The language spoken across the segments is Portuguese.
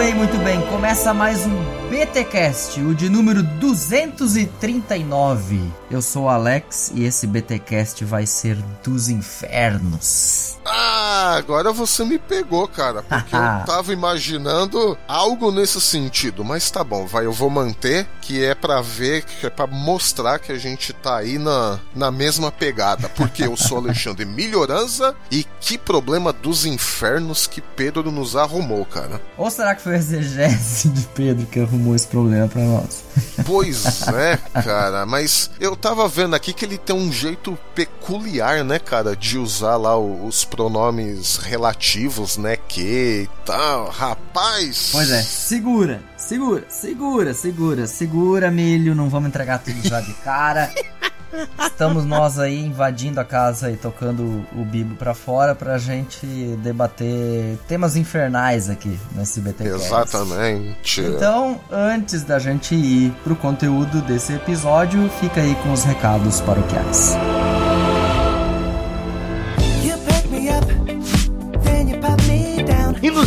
Bem, muito bem. Começa mais um BTcast, o de número 239. Eu sou o Alex e esse BTcast vai ser dos infernos. Ah, agora você me pegou, cara, porque eu tava imaginando algo nesse sentido, mas tá bom, vai, eu vou manter, que é para ver, que é para mostrar que a gente tá aí na, na mesma pegada, porque eu sou Alexandre Melhorança e que problema dos infernos que Pedro nos arrumou, cara. Ou será que foi o exegese de Pedro que arrumou esse problema para nós? Pois é, cara, mas eu tava vendo aqui que ele tem um jeito peculiar, né, cara, de usar lá os pronomes relativos, né, que e tal, rapaz. Pois é, segura, segura, segura, segura, segura, milho, não vamos entregar tudo já de cara. Estamos nós aí invadindo a casa e tocando o bibo para fora pra gente debater temas infernais aqui nesse BT. Exatamente. Então, antes da gente ir pro conteúdo desse episódio, fica aí com os recados paroquiais. E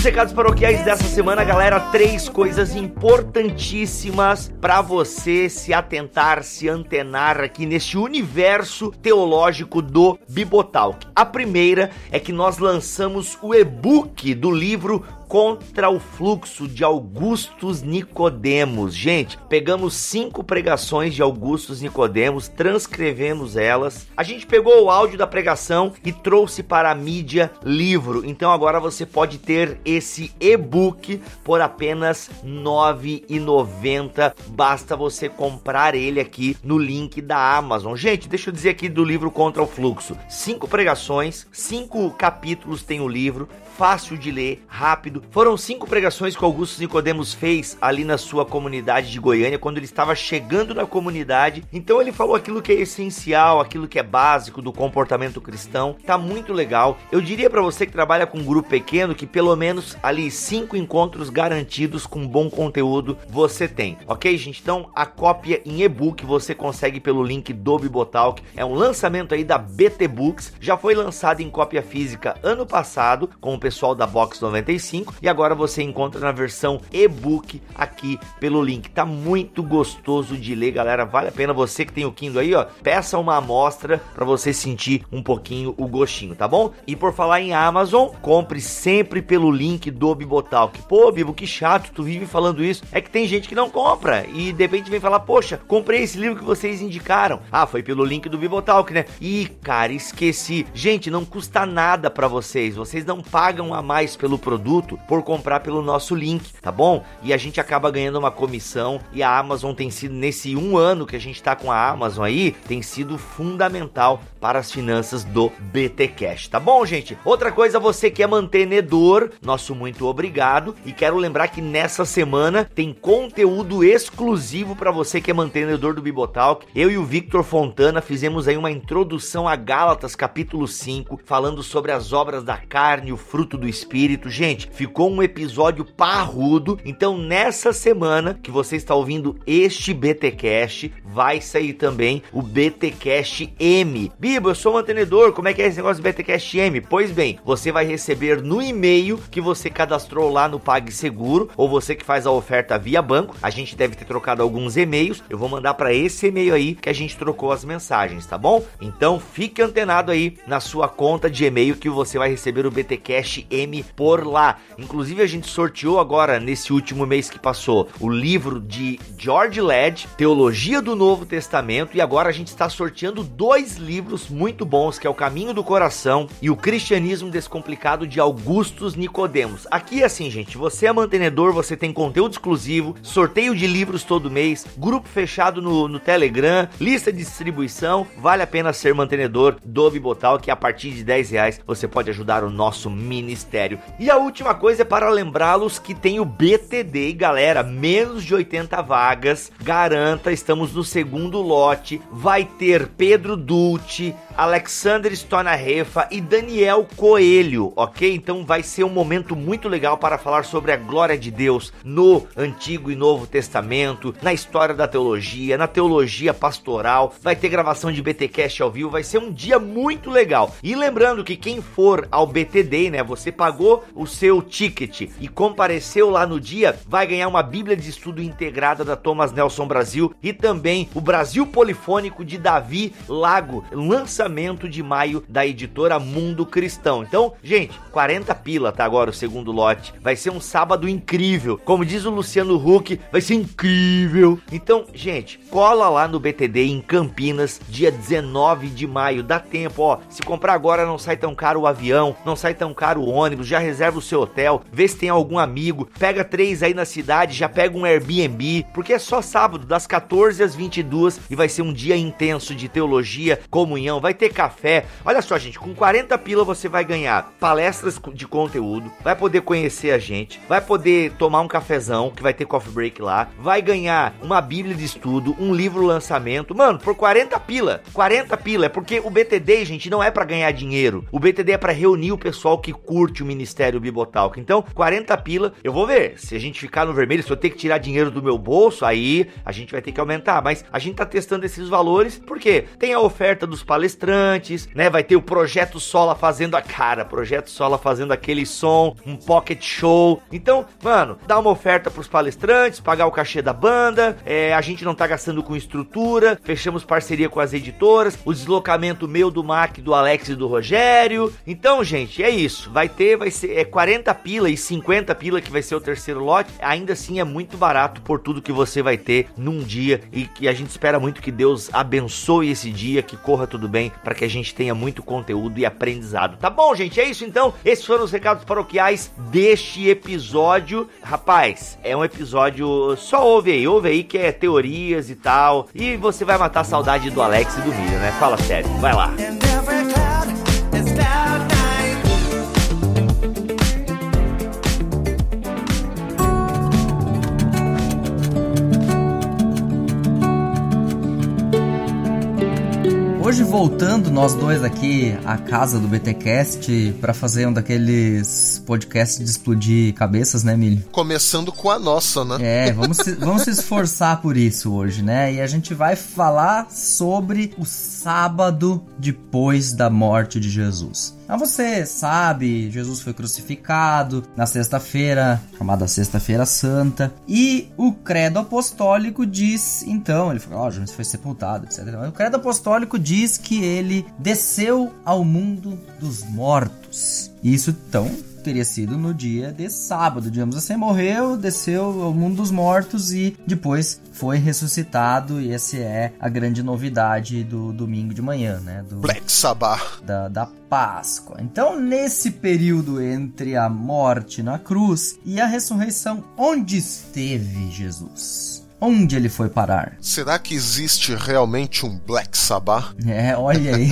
recados paroquiais dessa semana, galera, três coisas importantíssimas para você se atentar, se antenar aqui neste universo teológico do Bibotalk. A primeira é que nós lançamos o e-book do livro contra o fluxo de Augustus Nicodemos. Gente, pegamos cinco pregações de Augustus Nicodemos, transcrevemos elas. A gente pegou o áudio da pregação e trouxe para a mídia livro. Então agora você pode ter esse e-book por apenas R$ 9,90. Basta você comprar ele aqui no link da Amazon. Gente, deixa eu dizer aqui do livro Contra o Fluxo. Cinco pregações, cinco capítulos tem o livro fácil de ler, rápido. Foram cinco pregações que Augusto Nicodemos fez ali na sua comunidade de Goiânia, quando ele estava chegando na comunidade. Então ele falou aquilo que é essencial, aquilo que é básico do comportamento cristão. Tá muito legal. Eu diria para você que trabalha com um grupo pequeno que pelo menos ali cinco encontros garantidos com bom conteúdo você tem, ok, gente? Então a cópia em e-book você consegue pelo link do Bibotalk. É um lançamento aí da BT Books. Já foi lançado em cópia física ano passado com pessoal da Box 95 e agora você encontra na versão e-book aqui pelo link. Tá muito gostoso de ler, galera. Vale a pena você que tem o Kindle aí, ó, peça uma amostra para você sentir um pouquinho o gostinho, tá bom? E por falar em Amazon, compre sempre pelo link do Bibotalk. Pô, Bibo, que chato, tu vive falando isso. É que tem gente que não compra e de repente vem falar: "Poxa, comprei esse livro que vocês indicaram". Ah, foi pelo link do Bibotalk, né? Ih, cara, esqueci. Gente, não custa nada para vocês. Vocês não pagam pagam a mais pelo produto por comprar pelo nosso link, tá bom? E a gente acaba ganhando uma comissão e a Amazon tem sido nesse um ano que a gente tá com a Amazon aí, tem sido fundamental para as finanças do BT Cash, tá bom, gente? Outra coisa, você que é mantenedor, nosso muito obrigado e quero lembrar que nessa semana tem conteúdo exclusivo para você que é mantenedor do Bibotalk. Eu e o Victor Fontana fizemos aí uma introdução a Gálatas capítulo 5, falando sobre as obras da carne, o fruto fruto do espírito. Gente, ficou um episódio parrudo. Então, nessa semana que você está ouvindo este BTcast, vai sair também o BTcast M. Bibo, eu sou mantenedor. Como é que é esse negócio do BTcast M? Pois bem, você vai receber no e-mail que você cadastrou lá no PagSeguro ou você que faz a oferta via banco. A gente deve ter trocado alguns e-mails. Eu vou mandar para esse e-mail aí que a gente trocou as mensagens, tá bom? Então, fique antenado aí na sua conta de e-mail que você vai receber o BTcast M por lá. Inclusive a gente sorteou agora nesse último mês que passou o livro de George Led, Teologia do Novo Testamento, e agora a gente está sorteando dois livros muito bons, que é o Caminho do Coração e o Cristianismo Descomplicado de Augustus Nicodemos. Aqui é assim, gente, você é mantenedor, você tem conteúdo exclusivo, sorteio de livros todo mês, grupo fechado no, no Telegram, lista de distribuição, vale a pena ser mantenedor do Bibotal, que a partir de 10 reais você pode ajudar o nosso mini ministério. E a última coisa é para lembrá-los que tem o BTD, e galera, menos de 80 vagas. Garanta, estamos no segundo lote. Vai ter Pedro Dulce, Alexander Stonarefa e Daniel Coelho, ok? Então vai ser um momento muito legal para falar sobre a glória de Deus no Antigo e Novo Testamento, na história da teologia, na teologia pastoral. Vai ter gravação de BTcast ao vivo, vai ser um dia muito legal. E lembrando que quem for ao BTD, né, você pagou o seu ticket e compareceu lá no dia, vai ganhar uma Bíblia de estudo integrada da Thomas Nelson Brasil e também o Brasil Polifônico de Davi Lago, lançamento de maio da editora Mundo Cristão. Então, gente, 40 pila tá agora o segundo lote. Vai ser um sábado incrível. Como diz o Luciano Huck, vai ser incrível. Então, gente, cola lá no BTD em Campinas, dia 19 de maio. Dá tempo, ó. Se comprar agora não sai tão caro o avião, não sai tão caro o ônibus, já reserva o seu hotel, vê se tem algum amigo, pega três aí na cidade, já pega um Airbnb, porque é só sábado, das 14 às 22 e vai ser um dia intenso de teologia, comunhão, vai ter café. Olha só, gente, com 40 pila você vai ganhar palestras de conteúdo, vai poder conhecer a gente, vai poder tomar um cafezão, que vai ter coffee break lá, vai ganhar uma bíblia de estudo, um livro lançamento. Mano, por 40 pila. 40 pila, é porque o BTD, gente, não é para ganhar dinheiro. O BTD é para reunir o pessoal que curte o Ministério Bibotalk. Então, 40 pila, eu vou ver. Se a gente ficar no vermelho, se eu ter que tirar dinheiro do meu bolso, aí a gente vai ter que aumentar. Mas a gente tá testando esses valores porque tem a oferta dos palestrantes, né? Vai ter o Projeto Sola fazendo a cara, Projeto Sola fazendo aquele som, um pocket show. Então, mano, dá uma oferta pros palestrantes, pagar o cachê da banda, é, a gente não tá gastando com estrutura, fechamos parceria com as editoras, o deslocamento meu do Mac, do Alex e do Rogério. Então, gente, é isso. Vai ter, vai ser é 40 pila e 50 pila que vai ser o terceiro lote. Ainda assim é muito barato por tudo que você vai ter num dia e que a gente espera muito que Deus abençoe esse dia, que corra tudo bem, para que a gente tenha muito conteúdo e aprendizado. Tá bom, gente? É isso então. Esses foram os recados paroquiais deste episódio. Rapaz, é um episódio só ouve aí, ouve aí que é teorias e tal. E você vai matar a saudade do Alex e do Miriam, né? Fala sério. Vai lá. Hoje voltando nós dois aqui à casa do BTcast para fazer um daqueles podcasts de explodir cabeças, né, Milho? Começando com a nossa, né? É, vamos se, vamos se esforçar por isso hoje, né? E a gente vai falar sobre o sábado depois da morte de Jesus. Mas você sabe, Jesus foi crucificado na sexta-feira, chamada Sexta-feira Santa, e o credo apostólico diz, então, ele falou, ó, oh, Jesus foi sepultado, etc. O credo apostólico diz que ele desceu ao mundo dos mortos. Isso, então, teria sido no dia de sábado, digamos assim, morreu, desceu ao mundo dos mortos e depois foi ressuscitado e essa é a grande novidade do domingo de manhã, né? Do, Black Sabbath. Da, da Páscoa. Então, nesse período entre a morte na cruz e a ressurreição, onde esteve Jesus? Onde ele foi parar? Será que existe realmente um Black Sabbath? É, olha aí.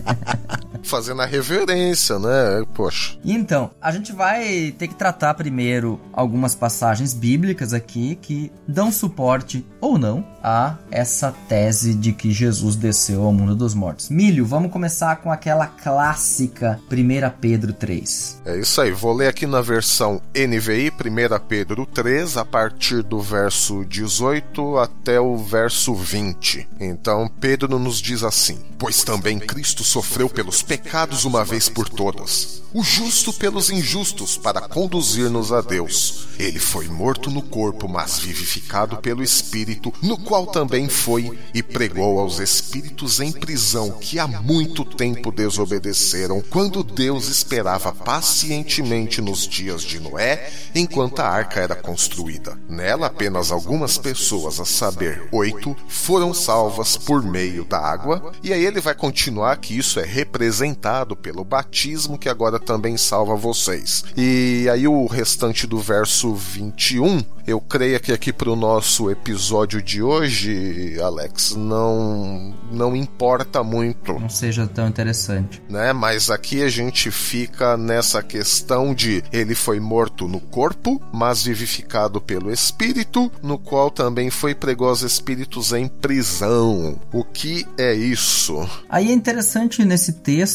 Fazendo a reverência, né? Poxa. Então, a gente vai ter que tratar primeiro algumas passagens bíblicas aqui que dão suporte ou não a essa tese de que Jesus desceu ao mundo dos mortos. Milho, vamos começar com aquela clássica 1 Pedro 3. É isso aí, vou ler aqui na versão NVI, 1 Pedro 3, a partir do verso 18 até o verso 20. Então, Pedro nos diz assim: Pois também Cristo sofreu pelos pecados uma vez por todas, o justo pelos injustos, para conduzir-nos a Deus. Ele foi morto no corpo, mas vivificado pelo Espírito, no qual também foi e pregou aos espíritos em prisão que há muito tempo desobedeceram, quando Deus esperava pacientemente nos dias de Noé, enquanto a arca era construída. Nela, apenas algumas pessoas, a saber, oito, foram salvas por meio da água, e aí ele vai continuar que isso é representativo representado pelo batismo que agora também salva vocês. E aí o restante do verso 21, eu creio que aqui para o nosso episódio de hoje, Alex, não não importa muito. Não seja tão interessante. Né? Mas aqui a gente fica nessa questão de ele foi morto no corpo, mas vivificado pelo espírito, no qual também foi pregou aos espíritos em prisão. O que é isso? Aí é interessante nesse texto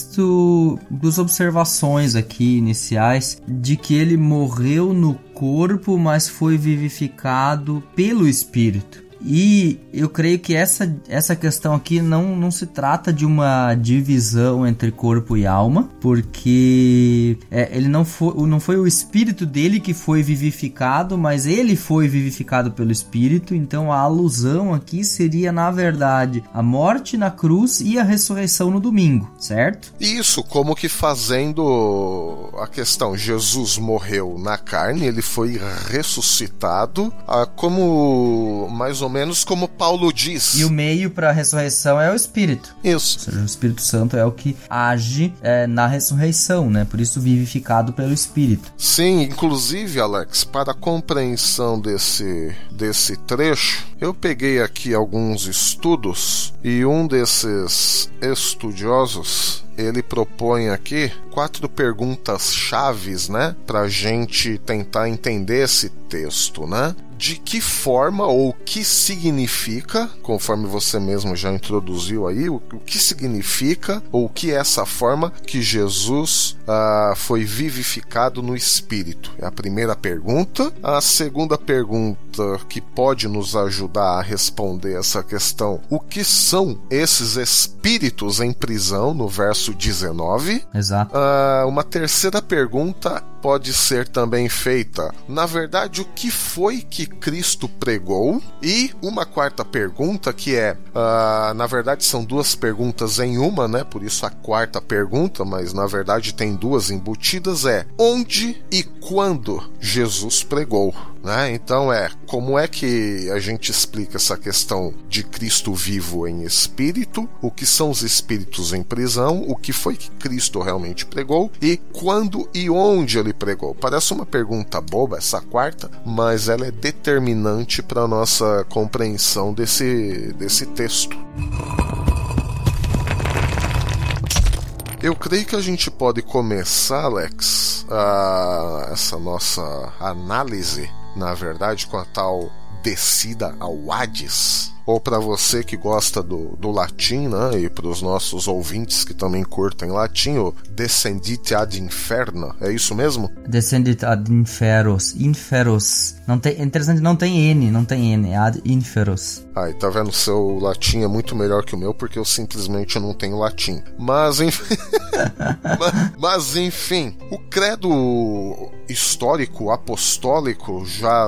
duas observações aqui iniciais de que ele morreu no corpo, mas foi vivificado pelo espírito. E eu creio que essa, essa questão aqui não, não se trata de uma divisão entre corpo e alma, porque é, ele não foi, não foi o espírito dele que foi vivificado, mas ele foi vivificado pelo espírito. Então a alusão aqui seria, na verdade, a morte na cruz e a ressurreição no domingo, certo? Isso, como que fazendo a questão: Jesus morreu na carne, ele foi ressuscitado, ah, como mais ou menos como Paulo diz. E o meio para a ressurreição é o Espírito. Isso. Ou seja, o Espírito Santo é o que age é, na ressurreição, né? Por isso vivificado pelo Espírito. Sim, inclusive, Alex, para a compreensão desse, desse trecho, eu peguei aqui alguns estudos e um desses estudiosos ele propõe aqui quatro perguntas chaves, né, para gente tentar entender esse texto, né? De que forma ou que significa, conforme você mesmo já introduziu aí, o, o que significa ou o que é essa forma que Jesus ah, foi vivificado no Espírito? É a primeira pergunta. A segunda pergunta que pode nos ajudar a responder essa questão: o que são esses espíritos em prisão, no verso 19? Exato. Ah, uma terceira pergunta pode ser também feita. Na verdade, o que foi que Cristo pregou? E uma quarta pergunta que é, uh, na verdade, são duas perguntas em uma, né? Por isso a quarta pergunta, mas na verdade tem duas embutidas é onde e quando Jesus pregou. Né? Então é como é que a gente explica essa questão de Cristo vivo em espírito, o que são os espíritos em prisão, o que foi que Cristo realmente pregou e quando e onde ele pregou. Parece uma pergunta boba essa quarta, mas ela é determinante para nossa compreensão desse, desse texto. Eu creio que a gente pode começar, Alex, a, essa nossa análise na verdade, com a tal descida ao Hades ou para você que gosta do, do latim, né, e para os nossos ouvintes que também curtem latim, o Descendite ad Inferno, é isso mesmo? Descendite ad Inferos, Inferos. Não tem, é interessante, não tem N, não tem N, é ad Inferos. Ah, e tá vendo, seu latim é muito melhor que o meu porque eu simplesmente não tenho latim. Mas enfim, mas, mas enfim, o credo histórico apostólico já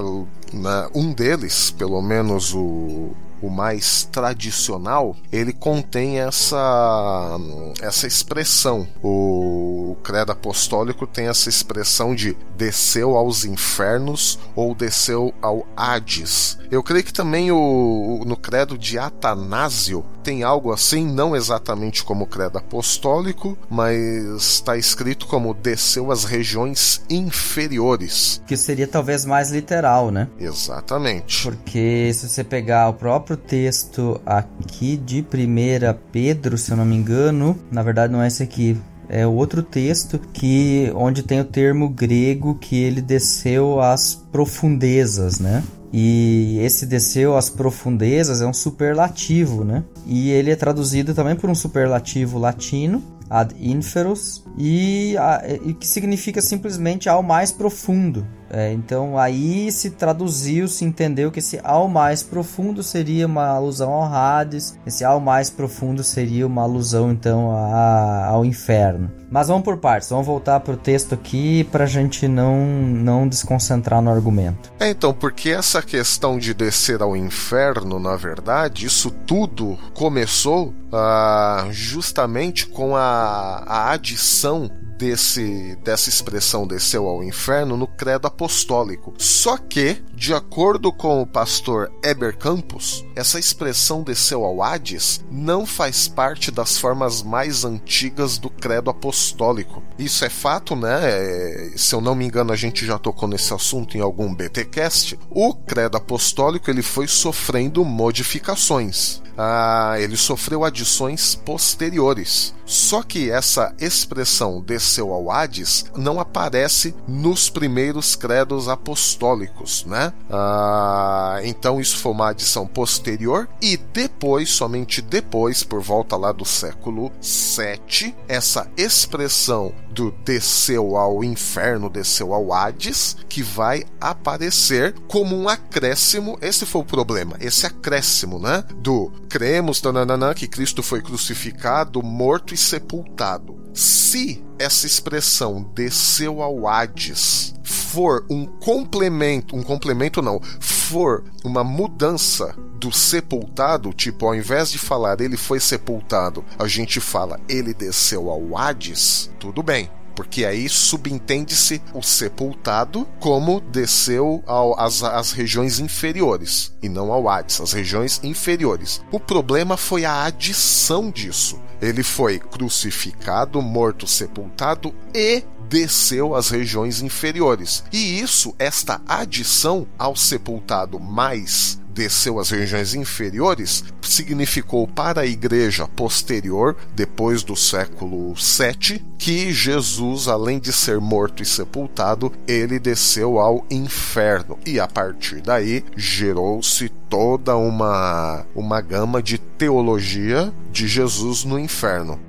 né, um deles, pelo menos o o mais tradicional, ele contém essa, essa expressão. O, credo apostólico tem essa expressão de desceu aos infernos ou desceu ao Hades. Eu creio que também o, no credo de Atanásio tem algo assim, não exatamente como o credo apostólico, mas está escrito como desceu às regiões inferiores. Que seria talvez mais literal, né? Exatamente. Porque se você pegar o próprio texto aqui de 1 Pedro, se eu não me engano, na verdade não é esse aqui, é outro texto que onde tem o termo grego que ele desceu às profundezas, né? E esse desceu às profundezas é um superlativo, né? E ele é traduzido também por um superlativo latino, ad inferos, e, a, e que significa simplesmente ao mais profundo. É, então aí se traduziu, se entendeu que esse ao mais profundo seria uma alusão ao Hades, esse ao mais profundo seria uma alusão então a, ao inferno. Mas vamos por partes, vamos voltar para o texto aqui para a gente não, não desconcentrar no argumento. É, então, porque essa questão de descer ao inferno, na verdade, isso tudo começou ah, justamente com a, a adição desse dessa expressão desceu ao inferno no credo apostólico. Só que, de acordo com o pastor Eber Campos, essa expressão desceu ao Hades não faz parte das formas mais antigas do credo apostólico. Isso é fato, né? É, se eu não me engano, a gente já tocou nesse assunto em algum BTcast. O credo apostólico ele foi sofrendo modificações. Ah, ele sofreu adições posteriores. Só que essa expressão desceu ao Hades não aparece nos primeiros credos apostólicos, né? Ah, então isso foi uma adição posterior e depois, somente depois, por volta lá do século 7, essa expressão do desceu ao inferno, desceu ao Hades, que vai aparecer como um acréscimo. Esse foi o problema, esse acréscimo, né? Do cremos tananana, que Cristo foi crucificado, morto e sepultado. Se essa expressão desceu ao Hades for um complemento, um complemento não, for uma mudança do sepultado, tipo, ao invés de falar ele foi sepultado, a gente fala ele desceu ao Hades, tudo bem porque aí subentende-se o sepultado como desceu às regiões inferiores, e não ao Hades, as regiões inferiores. O problema foi a adição disso. Ele foi crucificado, morto, sepultado e desceu às regiões inferiores. E isso, esta adição ao sepultado mais desceu às regiões inferiores, significou para a igreja posterior, depois do século 7, que Jesus, além de ser morto e sepultado, ele desceu ao inferno. E a partir daí gerou-se toda uma, uma gama de teologia de Jesus no inferno.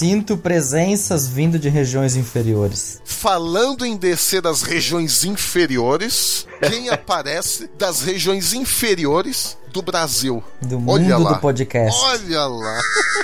Sinto presenças vindo de regiões inferiores. Falando em descer das regiões inferiores, quem aparece das regiões inferiores do Brasil. Do mundo do podcast. Olha lá.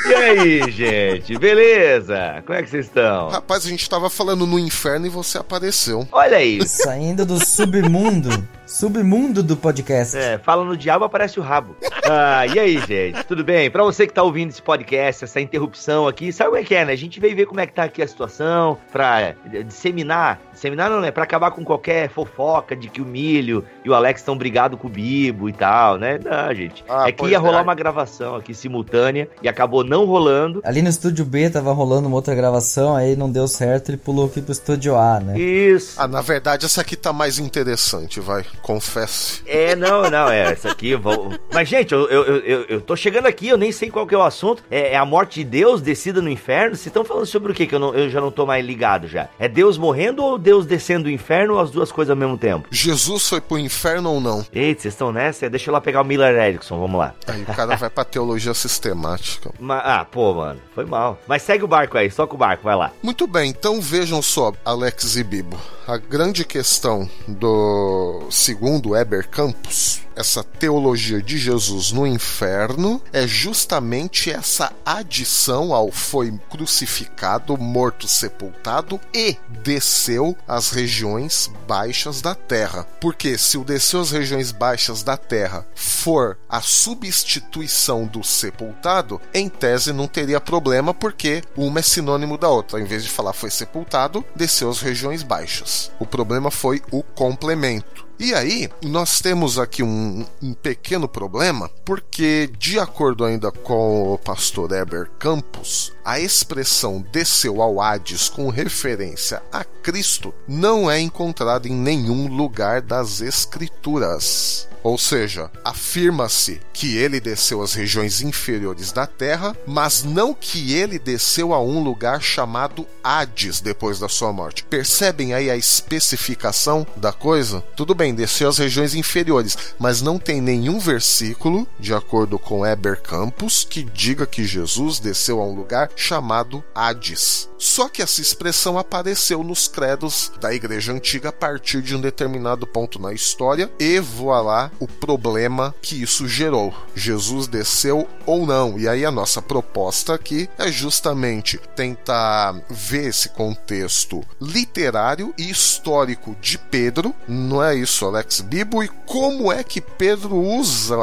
E aí, gente? Beleza? Como é que vocês estão? Rapaz, a gente tava falando no inferno e você apareceu. Olha isso. Saindo do submundo. Submundo do podcast. É, fala no diabo, aparece o rabo. Ah, e aí, gente? Tudo bem? Pra você que tá ouvindo esse podcast, essa interrupção aqui, sabe como é que é, né? A gente veio ver como é que tá aqui a situação, pra disseminar Disseminar não, né? Pra acabar com qualquer fofoca de que o Milho e o Alex estão brigados com o Bibo e tal, né? Não, gente. Ah, é que ia rolar é. uma gravação aqui simultânea e acabou não rolando. Ali no estúdio B tava rolando uma outra gravação, aí não deu certo, ele pulou aqui pro estúdio A, né? Isso. Ah, na verdade essa aqui tá mais interessante, vai. Confesse. É, não, não, é. Essa aqui. Vou... Mas, gente, eu, eu, eu, eu tô chegando aqui, eu nem sei qual que é o assunto. É, é a morte de Deus descida no inferno? Vocês estão falando sobre o quê? Que eu, não, eu já não tô mais ligado já. É Deus morrendo ou Deus descendo do inferno ou as duas coisas ao mesmo tempo? Jesus foi pro inferno ou não? Eita, vocês estão nessa? Deixa eu lá pegar o Miller Erickson, vamos lá. Aí o cara vai pra teologia sistemática. Ah, pô, mano, foi mal. Mas segue o barco aí, só com o barco, vai lá. Muito bem, então vejam só, Alex e Bibo. A grande questão do segundo Eber Campos essa teologia de Jesus no inferno é justamente essa adição ao foi crucificado, morto, sepultado e desceu às regiões baixas da terra. Porque se o desceu às regiões baixas da terra for a substituição do sepultado, em tese não teria problema porque uma é sinônimo da outra. Em vez de falar foi sepultado, desceu às regiões baixas. O problema foi o complemento. E aí, nós temos aqui um, um, pequeno problema, porque, de acordo ainda com o pastor Eber Campos, a expressão desceu ao Hades com referência a Cristo não é encontrada em nenhum lugar das Escrituras. Ou seja, afirma-se que ele desceu às regiões inferiores da terra, mas não que ele desceu a um lugar chamado Hades depois da sua morte. Percebem aí a especificação da coisa? Tudo bem, desceu às regiões inferiores, mas não tem nenhum versículo, de acordo com Eber Campos, que diga que Jesus desceu a um lugar chamado Hades. Só que essa expressão apareceu nos credos da Igreja Antiga a partir de um determinado ponto na história, e voilá, o problema que isso gerou. Jesus desceu ou não? E aí a nossa proposta aqui é justamente tentar ver esse contexto literário e histórico de Pedro, não é isso, Alex Bibo, e como é que Pedro usa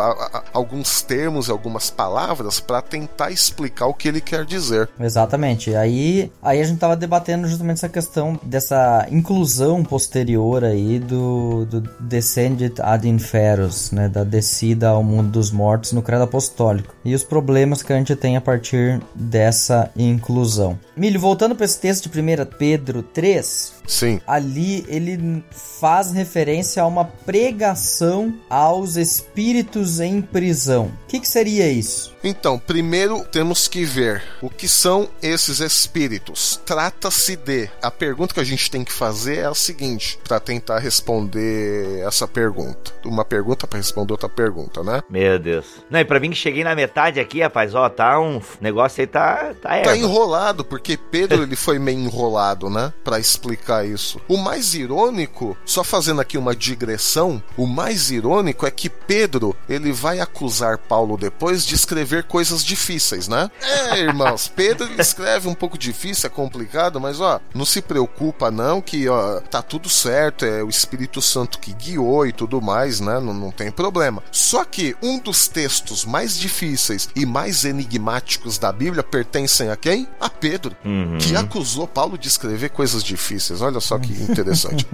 alguns termos, algumas palavras para tentar explicar o que ele quer dizer. Exatamente. Aí, aí a gente tava debatendo justamente essa questão dessa inclusão posterior aí do, do Descended ad Né, da descida ao mundo dos mortos no credo apostólico e os problemas que a gente tem a partir dessa inclusão. Milho, voltando para esse texto de 1 Pedro 3, Sim. Ali ele faz referência a uma pregação aos espíritos em prisão. O que, que seria isso? Então, primeiro temos que ver o que são esses espíritos. Trata-se de. A pergunta que a gente tem que fazer é a seguinte, para tentar responder essa pergunta. Uma pergunta para responder outra pergunta, né? Meu Deus. Não, e pra mim que cheguei na metade aqui, rapaz, ó, tá um negócio aí tá tá, tá enrolado, porque Pedro ele foi meio enrolado, né, para explicar isso. O mais irônico, só fazendo aqui uma digressão, o mais irônico é que Pedro, ele vai acusar Paulo depois de escrever escrever coisas difíceis, né? É, irmãos, Pedro escreve um pouco difícil, é complicado, mas ó, não se preocupa não que ó, tá tudo certo, é o Espírito Santo que guiou e tudo mais, né? Não, não tem problema. Só que um dos textos mais difíceis e mais enigmáticos da Bíblia pertencem a quem? A Pedro, uhum. que acusou Paulo de escrever coisas difíceis. Olha só que interessante.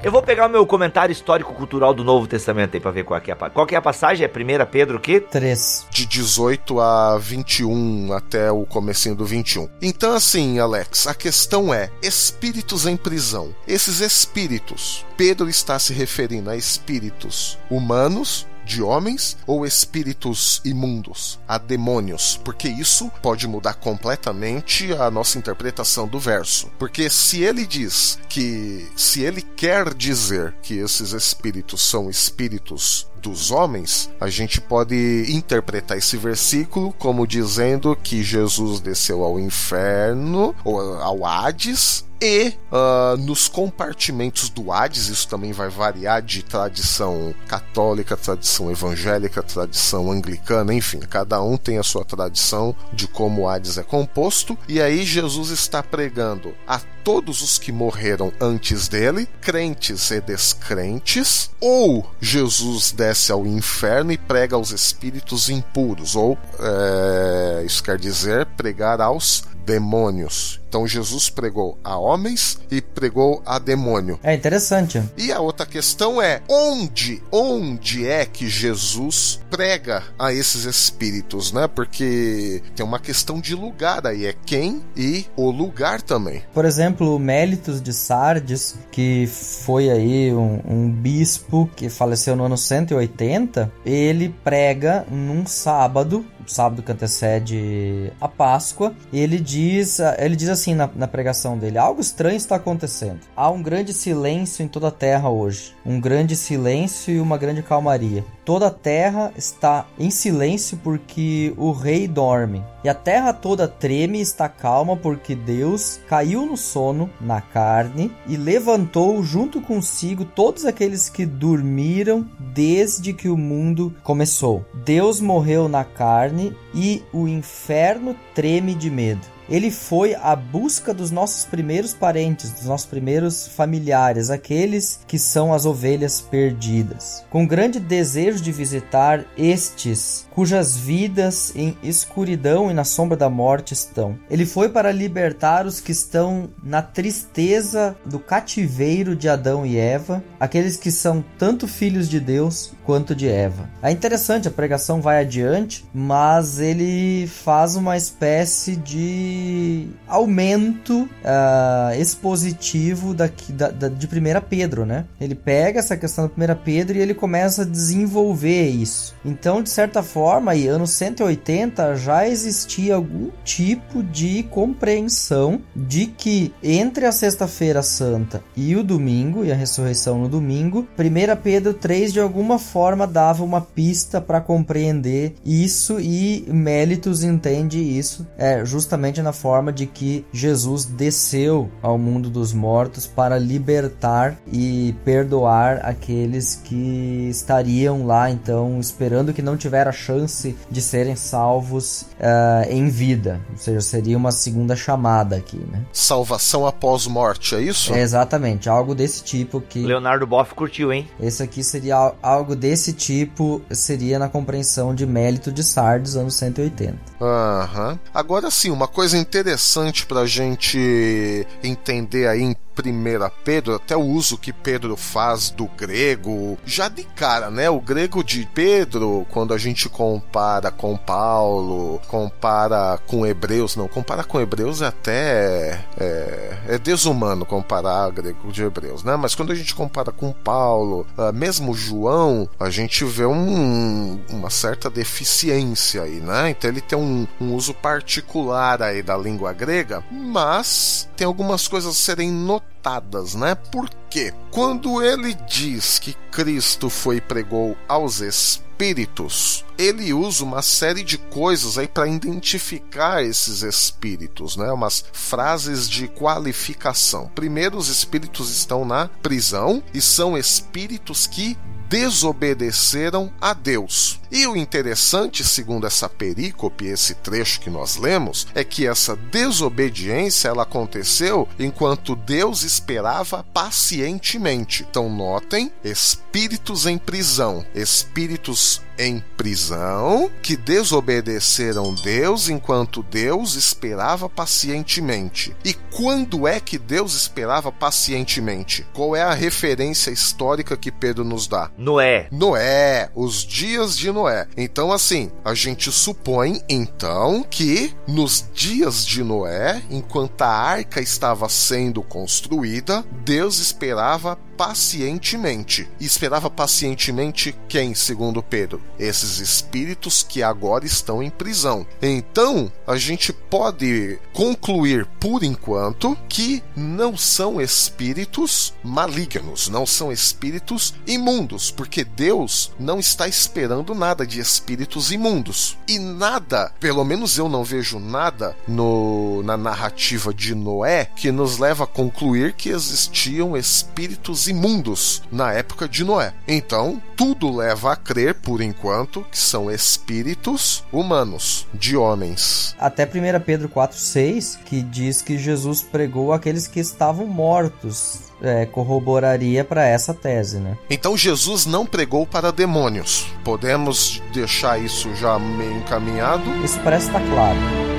Eu vou pegar o meu comentário histórico-cultural do Novo Testamento aí pra ver qual é a, qual é a passagem. É 1 Pedro o quê? 3. De 18 a 21, até o comecinho do 21. Então assim, Alex, a questão é, espíritos em prisão. Esses espíritos, Pedro está se referindo a espíritos humanos, de homens ou espíritos imundos, a demônios, porque isso pode mudar completamente a nossa interpretação do verso. Porque se ele diz que, se ele quer dizer que esses espíritos são espíritos dos homens, a gente pode interpretar esse versículo como dizendo que Jesus desceu ao inferno ou ao Hades e uh, nos compartimentos do Hades, isso também vai variar de tradição católica, tradição evangélica, tradição anglicana, enfim, cada um tem a sua tradição de como o Hades é composto, e aí Jesus está pregando a todos os que morreram antes dele, crentes e descrentes, ou Jesus desce ao inferno e prega aos espíritos impuros, ou é, isso quer dizer pregar aos demônios. Então Jesus pregou a homens e pregou a demônio. É interessante. E a outra questão é onde, onde é que Jesus prega a esses espíritos, né? Porque tem uma questão de lugar aí, é quem e o lugar também. Por exemplo, Mélitos de Sardes, que foi aí um, um bispo que faleceu no ano 180, ele prega num sábado sábado que antecede a Páscoa, ele diz, ele diz assim na, na pregação dele: algo estranho está acontecendo. Há um grande silêncio em toda a terra hoje, um grande silêncio e uma grande calmaria. Toda a terra está em silêncio porque o rei dorme. E a terra toda treme e está calma porque Deus caiu no sono, na carne, e levantou junto consigo todos aqueles que dormiram desde que o mundo começou. Deus morreu na carne e o inferno treme de medo ele foi à busca dos nossos primeiros parentes, dos nossos primeiros familiares, aqueles que são as ovelhas perdidas. Com grande desejo de visitar estes, cujas vidas em escuridão e na sombra da morte estão. Ele foi para libertar os que estão na tristeza do cativeiro de Adão e Eva, aqueles que são tanto filhos de Deus quanto de Eva. É interessante, a pregação vai adiante, mas ele faz uma espécie de aumento uh, expositivo daqui, da, da, de 1 Pedro, né? Ele pega essa questão da 1 Pedro e ele começa a desenvolver isso. Então, de certa forma, aí, anos 180 já existia algum tipo de compreensão de que entre a Sexta-feira Santa e o domingo, e a ressurreição no domingo, 1 Pedro 3 de alguma forma forma dava uma pista para compreender isso e Mélitos entende isso é justamente na forma de que Jesus desceu ao mundo dos mortos para libertar e perdoar aqueles que estariam lá então esperando que não tiveram a chance de serem salvos uh, em vida, ou seja, seria uma segunda chamada aqui, né? Salvação após morte, é isso? É exatamente, algo desse tipo que Leonardo Boff curtiu, hein? Esse aqui seria algo desse tipo, seria na compreensão de mérito de Sardes, anos 180. Aham. Agora sim, uma coisa interessante pra gente entender aí em 1 Pedro, até o uso que Pedro faz do grego, já de cara, né? O grego de Pedro, quando a gente compara com Paulo, compara com Hebreus, não, compara com Hebreus é até é, é desumano comparar grego de Hebreus, né? Mas quando a gente compara com Paulo, uh, mesmo João, a gente vê um, uma certa deficiência aí, né? Então ele tem um, um uso particular aí da língua grega, mas tem algumas coisas a serem notadas tratadas, né? Por quê? Quando ele diz que Cristo foi pregou aos espíritos, ele usa uma série de coisas aí para identificar esses espíritos, né? Umas frases de qualificação. Primeiro, os espíritos estão na prisão e são espíritos que desobedeceram a Deus. E o interessante, segundo essa perícope, esse trecho que nós lemos, é que essa desobediência ela aconteceu enquanto Deus esperava pacientemente. Então notem, espíritos em prisão, espíritos em prisão que desobedeceram Deus enquanto Deus esperava pacientemente. E quando é que Deus esperava pacientemente? Qual é a referência histórica que Pedro nos dá? Noé. Noé, os dias de Noé. Então, assim, a gente supõe então que nos dias de Noé, enquanto a arca estava sendo construída, Deus esperava pacientemente. E esperava pacientemente quem, segundo Pedro? Esses espíritos que agora estão em prisão. Então, a gente pode concluir por enquanto que não são espíritos malignos, não são espíritos imundos, porque Deus não está esperando nada de espíritos imundos. E nada, pelo menos eu não vejo nada no, na narrativa de Noé que nos leva a concluir que existiam espíritos imundos na época de Noé. Então, tudo leva a crer, por enquanto, que são espíritos humanos, de homens. Até 1 Pedro 4,6, que diz que Jesus pregou aqueles que estavam mortos. É, corroboraria para essa tese, né? Então Jesus não pregou para demônios. Podemos deixar isso já meio encaminhado? Isso parece estar claro.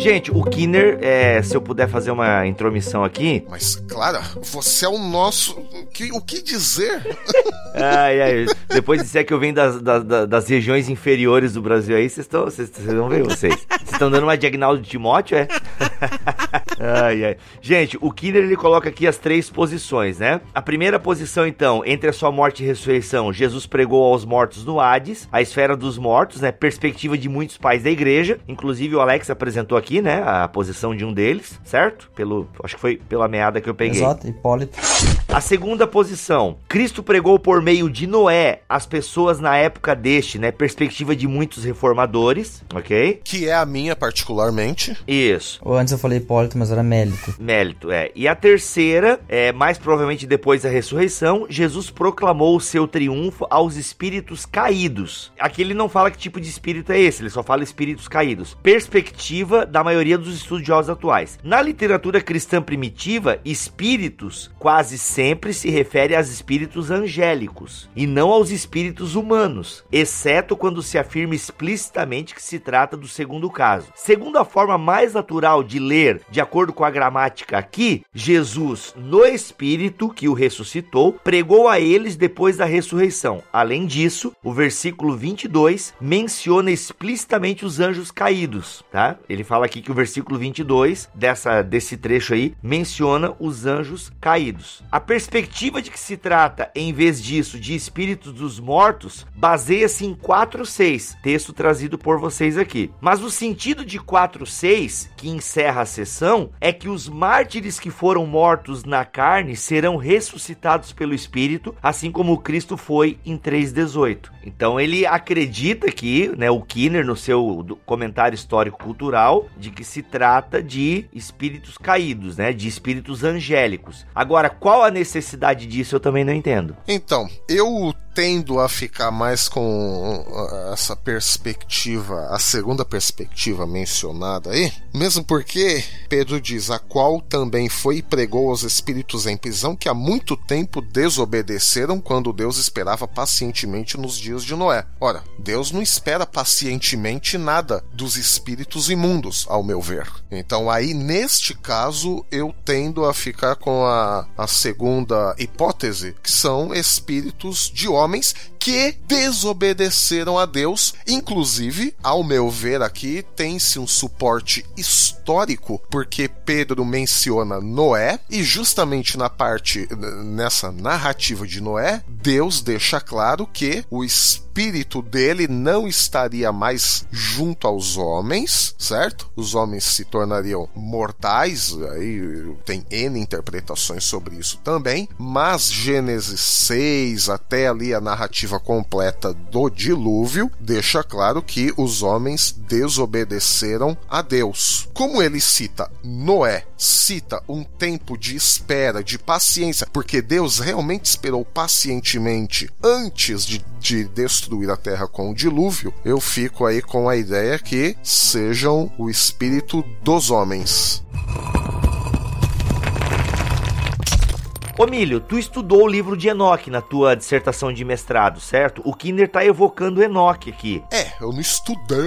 Gente, o Kinner, é, se eu puder fazer uma intromissão aqui. Mas, Clara, você é o nosso. Que, o que dizer? ai, ai. Depois disser que eu venho das, das, das regiões inferiores do Brasil aí, vocês estão. Vocês vão ver vocês. Vocês estão dando uma diagnal de Timóteo, é? ai, ai. Gente, o Kinner ele coloca aqui as três posições, né? A primeira posição, então, entre a sua morte e ressurreição, Jesus pregou aos mortos no Hades, a esfera dos mortos, né? Perspectiva de muitos pais da igreja. Inclusive, o Alex apresentou aqui aqui, né? A posição de um deles, certo? Pelo, acho que foi pela meada que eu peguei. Exato, Hipólito. A segunda posição, Cristo pregou por meio de Noé as pessoas na época deste, né? Perspectiva de muitos reformadores, ok? Que é a minha particularmente. Isso. Ou antes eu falei Hipólito, mas era Mélito. Mélito, é. E a terceira, é mais provavelmente depois da ressurreição, Jesus proclamou o seu triunfo aos espíritos caídos. Aqui ele não fala que tipo de espírito é esse, ele só fala espíritos caídos. Perspectiva da da maioria dos estudiosos atuais. Na literatura cristã primitiva, espíritos quase sempre se refere aos espíritos angélicos e não aos espíritos humanos, exceto quando se afirma explicitamente que se trata do segundo caso. Segundo a forma mais natural de ler, de acordo com a gramática aqui, Jesus, no espírito que o ressuscitou, pregou a eles depois da ressurreição. Além disso, o versículo 22 menciona explicitamente os anjos caídos, tá? Ele fala aqui que o versículo 22 dessa, desse trecho aí menciona os anjos caídos. A perspectiva de que se trata, em vez disso, de espíritos dos mortos, baseia-se em 4.6, texto trazido por vocês aqui. Mas o sentido de 4.6, que encerra a sessão, é que os mártires que foram mortos na carne serão ressuscitados pelo Espírito, assim como Cristo foi em 3.18. Então ele acredita aqui, né, o Kinner, no seu comentário histórico-cultural, de que se trata de espíritos caídos, né, de espíritos angélicos. Agora, qual a necessidade disso eu também não entendo. Então, eu tendo a ficar mais com uh, essa perspectiva, a segunda perspectiva mencionada aí, mesmo porque Pedro diz: a qual também foi e pregou aos espíritos em prisão que há muito tempo desobedeceram quando Deus esperava pacientemente nos dias de Noé. Ora, Deus não espera pacientemente nada dos espíritos imundos, ao meu ver. Então, aí, neste caso, eu tendo a ficar com a, a segunda hipótese, que são espíritos de homens que desobedeceram a Deus. Inclusive, ao meu ver aqui, tem-se um suporte histórico, porque Pedro menciona Noé, e justamente na parte, nessa narrativa de Noé, Deus deixa claro que o espírito dele não estaria mais junto aos homens, certo? Os homens se tornariam mortais, aí tem N interpretações sobre isso também, mas Gênesis 6 até ali a narrativa completa do dilúvio deixa claro que os homens desobedeceram a Deus. Como ele cita Noé, cita um tempo de espera, de paciência, porque Deus realmente esperou pacientemente antes de, de destruir a terra com o dilúvio, eu fico aí com a ideia que sejam o espírito dos homens. Ô Milho, tu estudou o livro de Enoque na tua dissertação de mestrado, certo? O Kinder tá evocando Enoque aqui. É, eu não estudei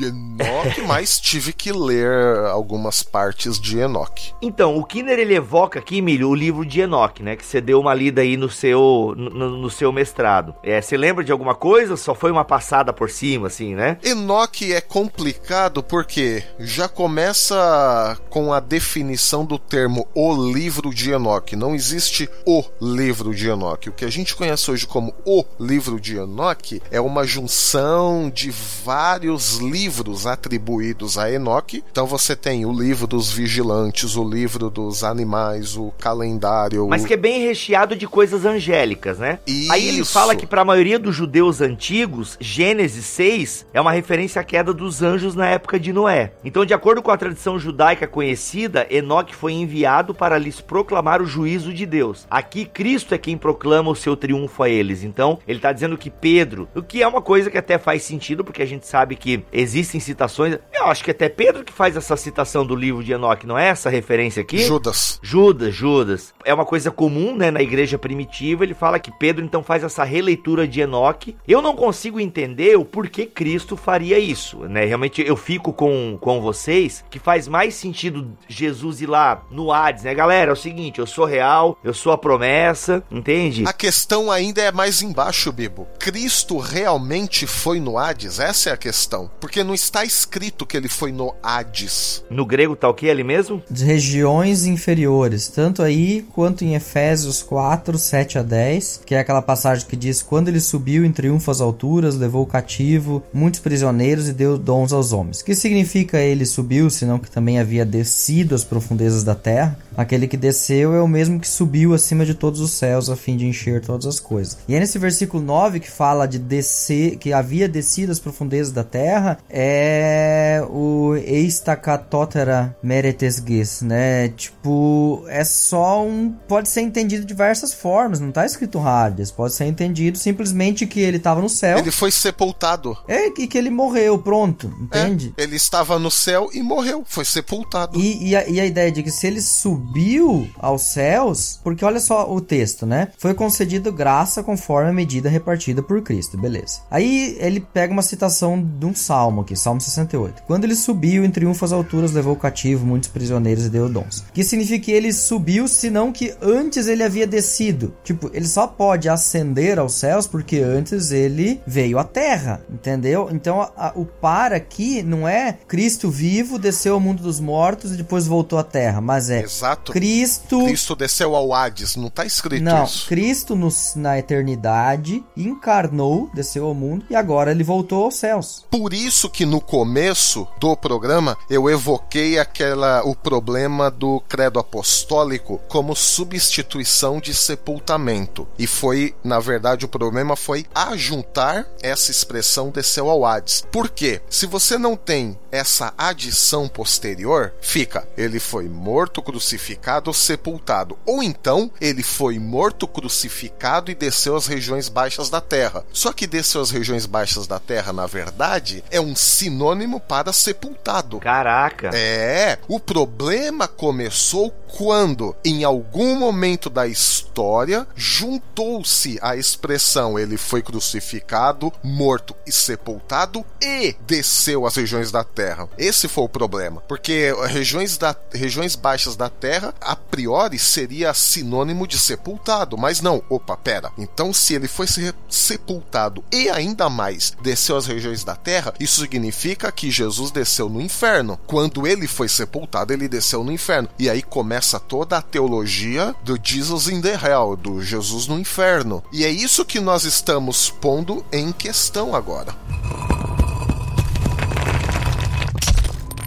Enoque, mas tive que ler algumas partes de Enoque. Então, o Kinder ele evoca aqui, Milho, o livro de Enoque, né? Que você deu uma lida aí no seu, no, no seu mestrado. É, você lembra de alguma coisa? Só foi uma passada por cima, assim, né? Enoque é complicado porque já começa com a definição do termo o livro de Enoque. Não existe existe o livro de Enoque. O que a gente conhece hoje como o livro de Enoque é uma junção de vários livros atribuídos a Enoque. Então você tem o livro dos vigilantes, o livro dos animais, o calendário. Mas que é bem recheado de coisas angélicas, né? Isso. Aí ele fala que para a maioria dos judeus antigos, Gênesis 6 é uma referência à queda dos anjos na época de Noé. Então, de acordo com a tradição judaica conhecida, Enoque foi enviado para lhes proclamar o juízo de Deus. Deus. Aqui Cristo é quem proclama o seu triunfo a eles. Então, ele está dizendo que Pedro, o que é uma coisa que até faz sentido, porque a gente sabe que existem citações. Eu acho que até Pedro que faz essa citação do livro de Enoque, não é essa referência aqui? Judas. Judas, Judas. É uma coisa comum, né, na igreja primitiva. Ele fala que Pedro então faz essa releitura de Enoque. Eu não consigo entender o porquê Cristo faria isso, né? Realmente eu fico com, com vocês que faz mais sentido Jesus ir lá no Hades, né, galera? É o seguinte, eu sou real, eu sou a promessa, entende? A questão ainda é mais embaixo, Bibo. Cristo realmente foi no Hades? Essa é a questão. Porque não está escrito que ele foi no Hades. No grego tá o que ali mesmo? De regiões inferiores, tanto aí quanto em Efésios 4, 7 a 10, que é aquela passagem que diz: Quando ele subiu em triunfo às alturas, levou cativo muitos prisioneiros e deu dons aos homens. Que significa ele subiu, senão que também havia descido às profundezas da terra? Aquele que desceu é o mesmo que subiu acima de todos os céus a fim de encher todas as coisas. E é nesse versículo 9 que fala de descer, que havia descido as profundezas da terra, é o Eistakatotera meretesges, né? Tipo, é só um. Pode ser entendido de diversas formas, não tá escrito Hades. Pode ser entendido simplesmente que ele estava no céu. Ele foi sepultado. É, e que ele morreu, pronto, entende? É, ele estava no céu e morreu, foi sepultado. E, e, a, e a ideia de que se ele subiu aos céus, porque olha só o texto, né? Foi concedido graça conforme a medida repartida por Cristo, beleza. Aí ele pega uma citação de um salmo aqui, Salmo 68. Quando ele subiu em triunfo às alturas, levou cativo muitos prisioneiros e deu dons. Que significa que ele subiu, senão que antes ele havia descido. Tipo, ele só pode ascender aos céus porque antes ele veio à terra, entendeu? Então a, a, o para aqui não é Cristo vivo, desceu ao mundo dos mortos e depois voltou à terra, mas é. 4. Cristo. Cristo desceu ao Hades, não tá escrito não, isso. Cristo no, na eternidade encarnou, desceu ao mundo e agora ele voltou aos céus. Por isso que no começo do programa eu evoquei aquela o problema do credo apostólico como substituição de sepultamento. E foi, na verdade, o problema foi ajuntar essa expressão desceu ao Hades. Por quê? Se você não tem essa adição posterior, fica ele foi morto, crucificado, sepultado. Ou então ele foi morto, crucificado e desceu às regiões baixas da terra. Só que desceu às regiões baixas da terra, na verdade, é um sinônimo para sepultado. Caraca. É, o problema começou quando, em algum momento da história, juntou-se a expressão ele foi crucificado, morto e sepultado e desceu às regiões da terra. Esse foi o problema, porque regiões, da, regiões baixas da terra, a priori, seria sinônimo de sepultado, mas não. Opa, pera. Então, se ele foi sepultado e ainda mais desceu às regiões da terra, isso significa que Jesus desceu no inferno. Quando ele foi sepultado, ele desceu no inferno. E aí começa toda a teologia do Jesus in the Hell, do Jesus no inferno. E é isso que nós estamos pondo em questão agora.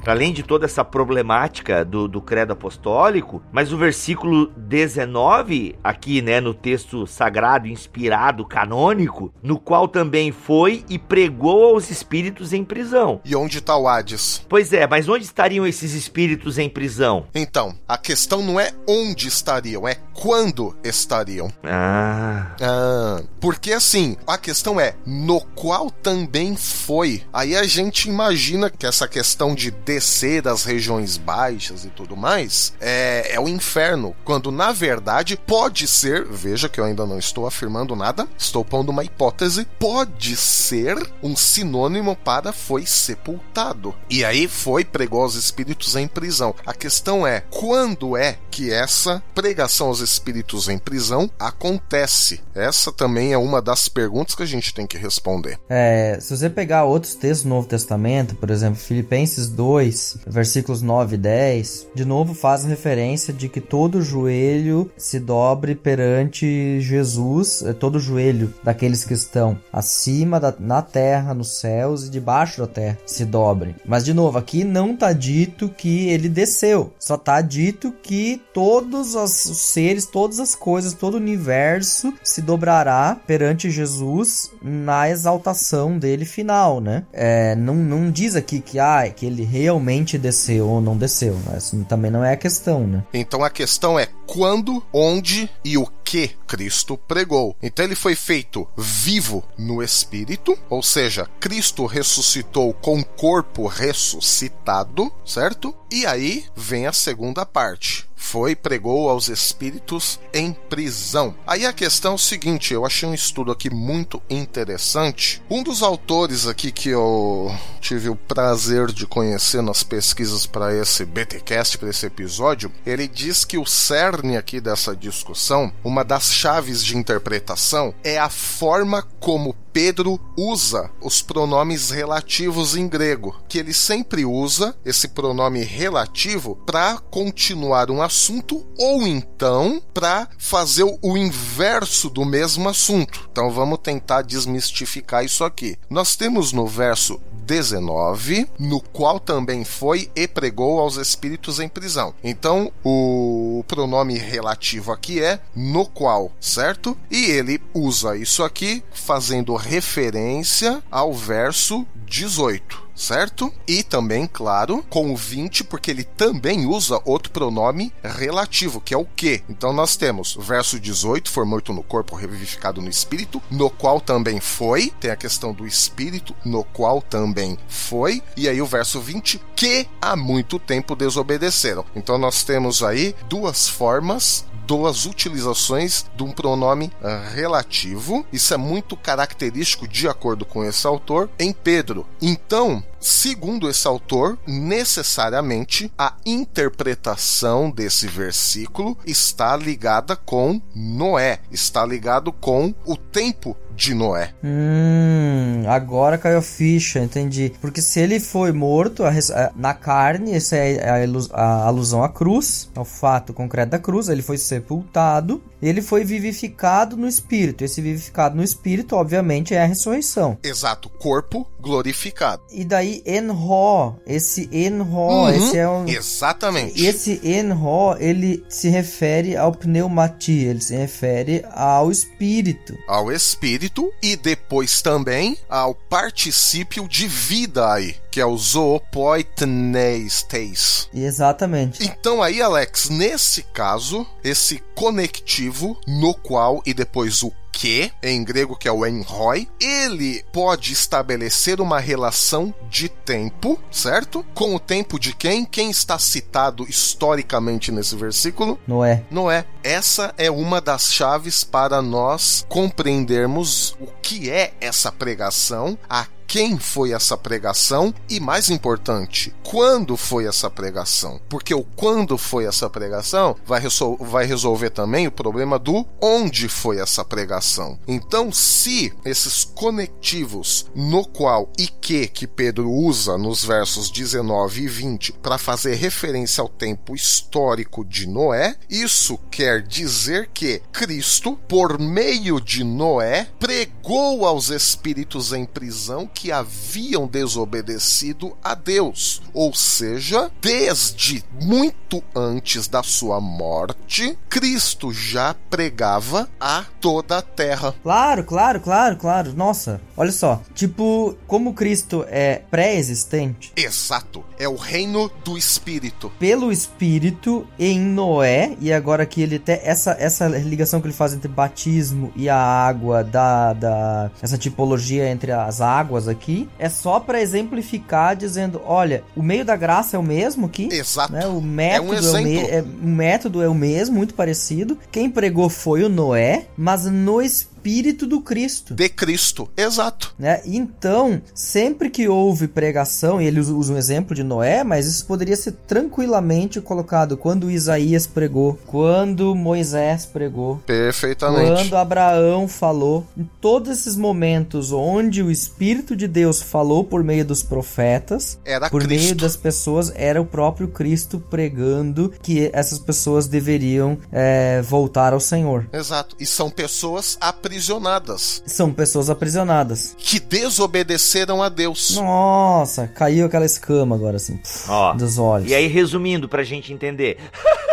Além de toda essa problemática do, do credo apostólico, mas o versículo 19, aqui, né, no texto sagrado, inspirado, canônico, no qual também foi e pregou aos espíritos em prisão. E onde está o Hades? Pois é, mas onde estariam esses espíritos em prisão? Então, a questão não é onde estariam, é quando estariam. Ah. ah porque assim, a questão é no qual também foi. Aí a gente imagina que essa questão de descer das regiões baixas e tudo mais, é, é o inferno. Quando na verdade pode ser, veja que eu ainda não estou afirmando nada, estou pondo uma hipótese, pode ser um sinônimo para foi sepultado. E aí foi, pregou aos espíritos em prisão. A questão é, quando é que essa pregação aos espíritos em prisão acontece? Essa também é uma das perguntas que a gente tem que responder. É, se você pegar outros textos do Novo Testamento, por exemplo, Filipenses 2, 2, versículos 9 e 10, de novo faz referência de que todo joelho se dobre perante Jesus, é, todo joelho daqueles que estão acima da, na terra, nos céus e debaixo da terra se dobre. Mas de novo, aqui não está dito que ele desceu, só está dito que todos os seres, todas as coisas, todo o universo se dobrará perante Jesus na exaltação dele final, né? É, não, não diz aqui que, ah, que ele realmente realmente desceu ou não desceu. Assim, também não é a questão, né? Então a questão é quando, onde e o que Cristo pregou. Então ele foi feito vivo no espírito, ou seja, Cristo ressuscitou com corpo ressuscitado, certo? E aí vem a segunda parte foi pregou aos espíritos em prisão. Aí a questão é o seguinte, eu achei um estudo aqui muito interessante. Um dos autores aqui que eu tive o prazer de conhecer nas pesquisas para esse BTcast, para esse episódio, ele diz que o cerne aqui dessa discussão, uma das chaves de interpretação é a forma como Pedro usa os pronomes relativos em grego, que ele sempre usa esse pronome relativo para continuar um assunto ou então para fazer o inverso do mesmo assunto. Então vamos tentar desmistificar isso aqui. Nós temos no verso 19, no qual também foi e pregou aos espíritos em prisão. Então, o pronome relativo aqui é no qual, certo? E ele usa isso aqui fazendo referência ao verso 18 certo? E também, claro, com o 20, porque ele também usa outro pronome relativo, que é o que. Então nós temos verso 18, for morto no corpo, revivificado no espírito, no qual também foi, tem a questão do espírito, no qual também foi, e aí o verso 20, que há muito tempo desobedeceram. Então nós temos aí duas formas duas utilizações de um pronome uh, relativo. Isso é muito característico, de acordo com esse autor, em Pedro. Então, segundo esse autor, necessariamente a interpretação desse versículo está ligada com Noé, está ligado com o tempo de Noé. Hum, agora caiu a ficha, entendi. Porque se ele foi morto a, a, na carne, essa é a, a, alusão à cruz, ao fato concreto da cruz, ele foi sepultado, ele foi vivificado no espírito. Esse vivificado no espírito, obviamente, é a ressurreição. Exato, corpo glorificado. E daí Enro, esse Enro, uhum, esse é um Exatamente. Esse Enro, ele se refere ao pneumati, ele se refere ao espírito. Ao espírito espírito e depois também ao particípio de vida aí, que é o zoopoitneistes. Exatamente. Então aí, Alex, nesse caso, esse conectivo no qual e depois o que, em grego que é o enroi, ele pode estabelecer uma relação de tempo, certo? Com o tempo de quem? Quem está citado historicamente nesse versículo? Noé. Noé. Essa é uma das chaves para nós compreendermos o que é essa pregação, a quem foi essa pregação e, mais importante, quando foi essa pregação. Porque o quando foi essa pregação vai, resol vai resolver também o problema do onde foi essa pregação. Então, se esses conectivos no qual e que que Pedro usa nos versos 19 e 20 para fazer referência ao tempo histórico de Noé, isso quer dizer que Cristo, por meio de Noé, pregou aos espíritos em prisão que haviam desobedecido a Deus. Ou seja, desde muito antes da sua morte, Cristo já pregava a toda a terra. Claro, claro, claro, claro. Nossa, olha só. Tipo, como Cristo é pré-existente. Exato. É o reino do Espírito. Pelo Espírito em Noé, e agora que ele tem essa, essa ligação que ele faz entre batismo e a água, da, da essa tipologia entre as águas aqui, é só para exemplificar, dizendo: olha, o meio da graça é o mesmo aqui. Exato. Né? O método é, um é, o é, o método é o mesmo, muito parecido. Quem pregou foi o Noé, mas no Espírito espírito do Cristo. De Cristo, exato. Né? Então, sempre que houve pregação, e ele usa um exemplo de Noé, mas isso poderia ser tranquilamente colocado quando Isaías pregou, quando Moisés pregou, perfeitamente. Quando Abraão falou, em todos esses momentos onde o espírito de Deus falou por meio dos profetas, era por Cristo. meio das pessoas, era o próprio Cristo pregando que essas pessoas deveriam é, voltar ao Senhor. Exato. E são pessoas apresentadas aprisionadas. São pessoas aprisionadas. Que desobedeceram a Deus. Nossa, caiu aquela escama agora, assim, Ó, dos olhos. E aí, resumindo, pra gente entender.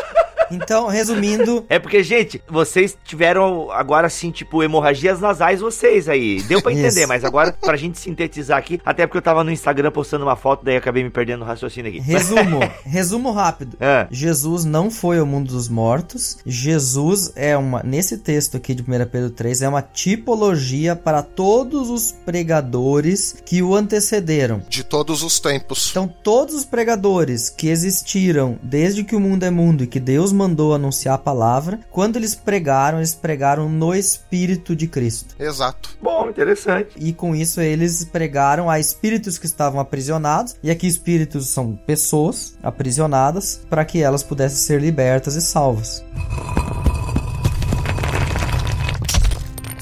Então, resumindo. É porque, gente, vocês tiveram agora assim, tipo, hemorragias nasais, vocês aí. Deu pra entender, Isso. mas agora, pra gente sintetizar aqui, até porque eu tava no Instagram postando uma foto, daí acabei me perdendo no raciocínio aqui. Resumo, resumo rápido. É. Jesus não foi ao mundo dos mortos. Jesus é uma, nesse texto aqui de 1 Pedro 3, é uma tipologia para todos os pregadores que o antecederam. De todos os tempos. Então, todos os pregadores que existiram desde que o mundo é mundo e que Deus mandou anunciar a palavra. Quando eles pregaram, eles pregaram no Espírito de Cristo. Exato. Bom, interessante. E com isso eles pregaram a espíritos que estavam aprisionados. E aqui espíritos são pessoas aprisionadas para que elas pudessem ser libertas e salvas.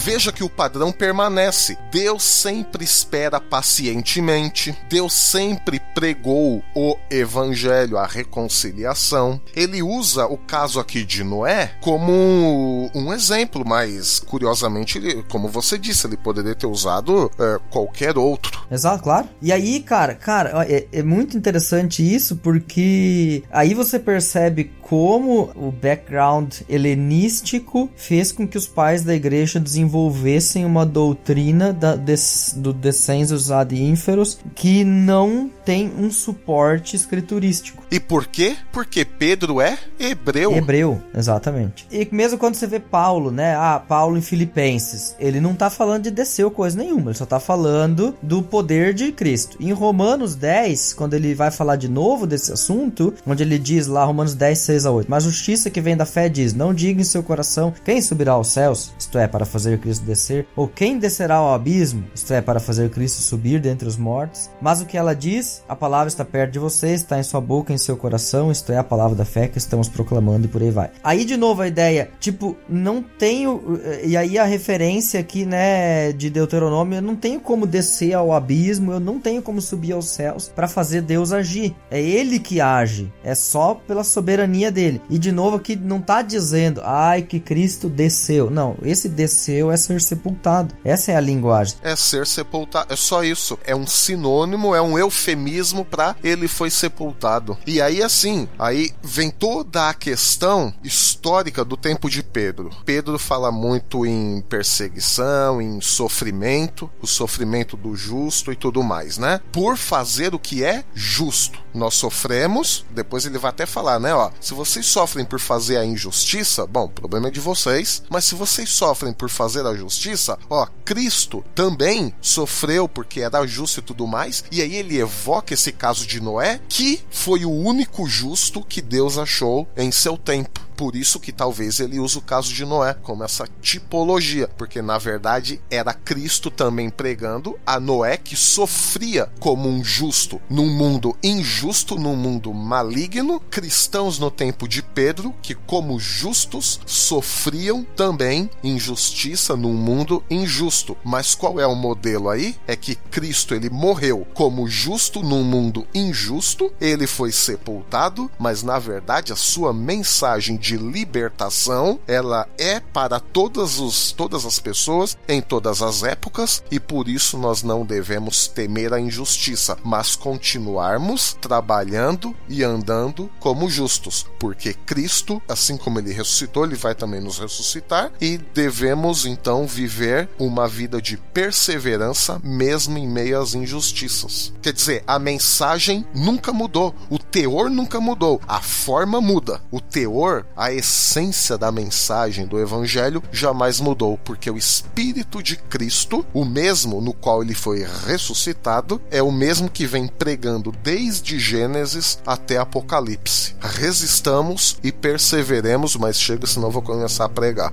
Veja que o padrão permanece. Deus sempre espera pacientemente. Deus sempre pregou o evangelho, a reconciliação. Ele usa o caso aqui de Noé como um exemplo, mas curiosamente, como você disse, ele poderia ter usado é, qualquer outro. Exato, claro. E aí, cara, cara, é, é muito interessante isso porque aí você percebe como o background helenístico fez com que os pais da igreja desenvolvessem uma doutrina da, des, do descensus ad inferos que não tem um suporte escriturístico. E por quê? Porque Pedro é hebreu. Hebreu, exatamente. E mesmo quando você vê Paulo, né? Ah, Paulo em Filipenses, ele não tá falando de descer coisa nenhuma, ele só tá falando do poder de Cristo. Em Romanos 10, quando ele vai falar de novo desse assunto, onde ele diz lá, Romanos 10, 6 a 8, mas a justiça que vem da fé diz: Não diga em seu coração quem subirá aos céus, isto é, para fazer Cristo descer, ou quem descerá ao abismo, isto é, para fazer Cristo subir dentre os mortos. Mas o que ela diz, a palavra está perto de você, está em sua boca, em seu coração, isto é, a palavra da fé que estamos proclamando e por aí vai. Aí de novo a ideia, tipo, não tenho. E aí a referência aqui, né, de Deuteronômio, eu não tenho como descer ao abismo, eu não tenho como subir aos céus para fazer Deus agir. É ele que age, é só pela soberania dele. E de novo aqui não tá dizendo, ai que Cristo desceu. Não, esse desceu é ser sepultado. Essa é a linguagem. É ser sepultado, é só isso. É um sinônimo, é um eufemismo para ele foi sepultado. E aí assim, aí vem toda a questão histórica do tempo de Pedro. Pedro fala muito em perseguição, em sofrimento, o sofrimento do justo e tudo mais, né? Por fazer o que é justo. Nós sofremos, depois ele vai até falar, né, ó, se vocês sofrem por fazer a injustiça, bom, o problema é de vocês, mas se vocês sofrem por fazer a justiça, ó, Cristo também sofreu porque era justo e tudo mais, e aí ele evoca esse caso de Noé, que foi o único justo que Deus achou em seu tempo. Por isso que talvez ele use o caso de Noé como essa tipologia, porque na verdade era Cristo também pregando a Noé que sofria como um justo num mundo injusto, num mundo maligno, cristãos no tempo de Pedro que como justos sofriam também injustiça num mundo injusto. Mas qual é o modelo aí? É que Cristo ele morreu como justo num mundo injusto, ele foi sepultado, mas na verdade a sua mensagem de libertação, ela é para todas, os, todas as pessoas em todas as épocas e por isso nós não devemos temer a injustiça, mas continuarmos trabalhando e andando como justos, porque Cristo, assim como ele ressuscitou, ele vai também nos ressuscitar e devemos então viver uma vida de perseverança mesmo em meio às injustiças. Quer dizer, a mensagem nunca mudou, o teor nunca mudou, a forma muda, o teor a essência da mensagem do Evangelho jamais mudou, porque o Espírito de Cristo, o mesmo no qual ele foi ressuscitado, é o mesmo que vem pregando desde Gênesis até Apocalipse. Resistamos e perseveremos, mas chega, senão vou começar a pregar.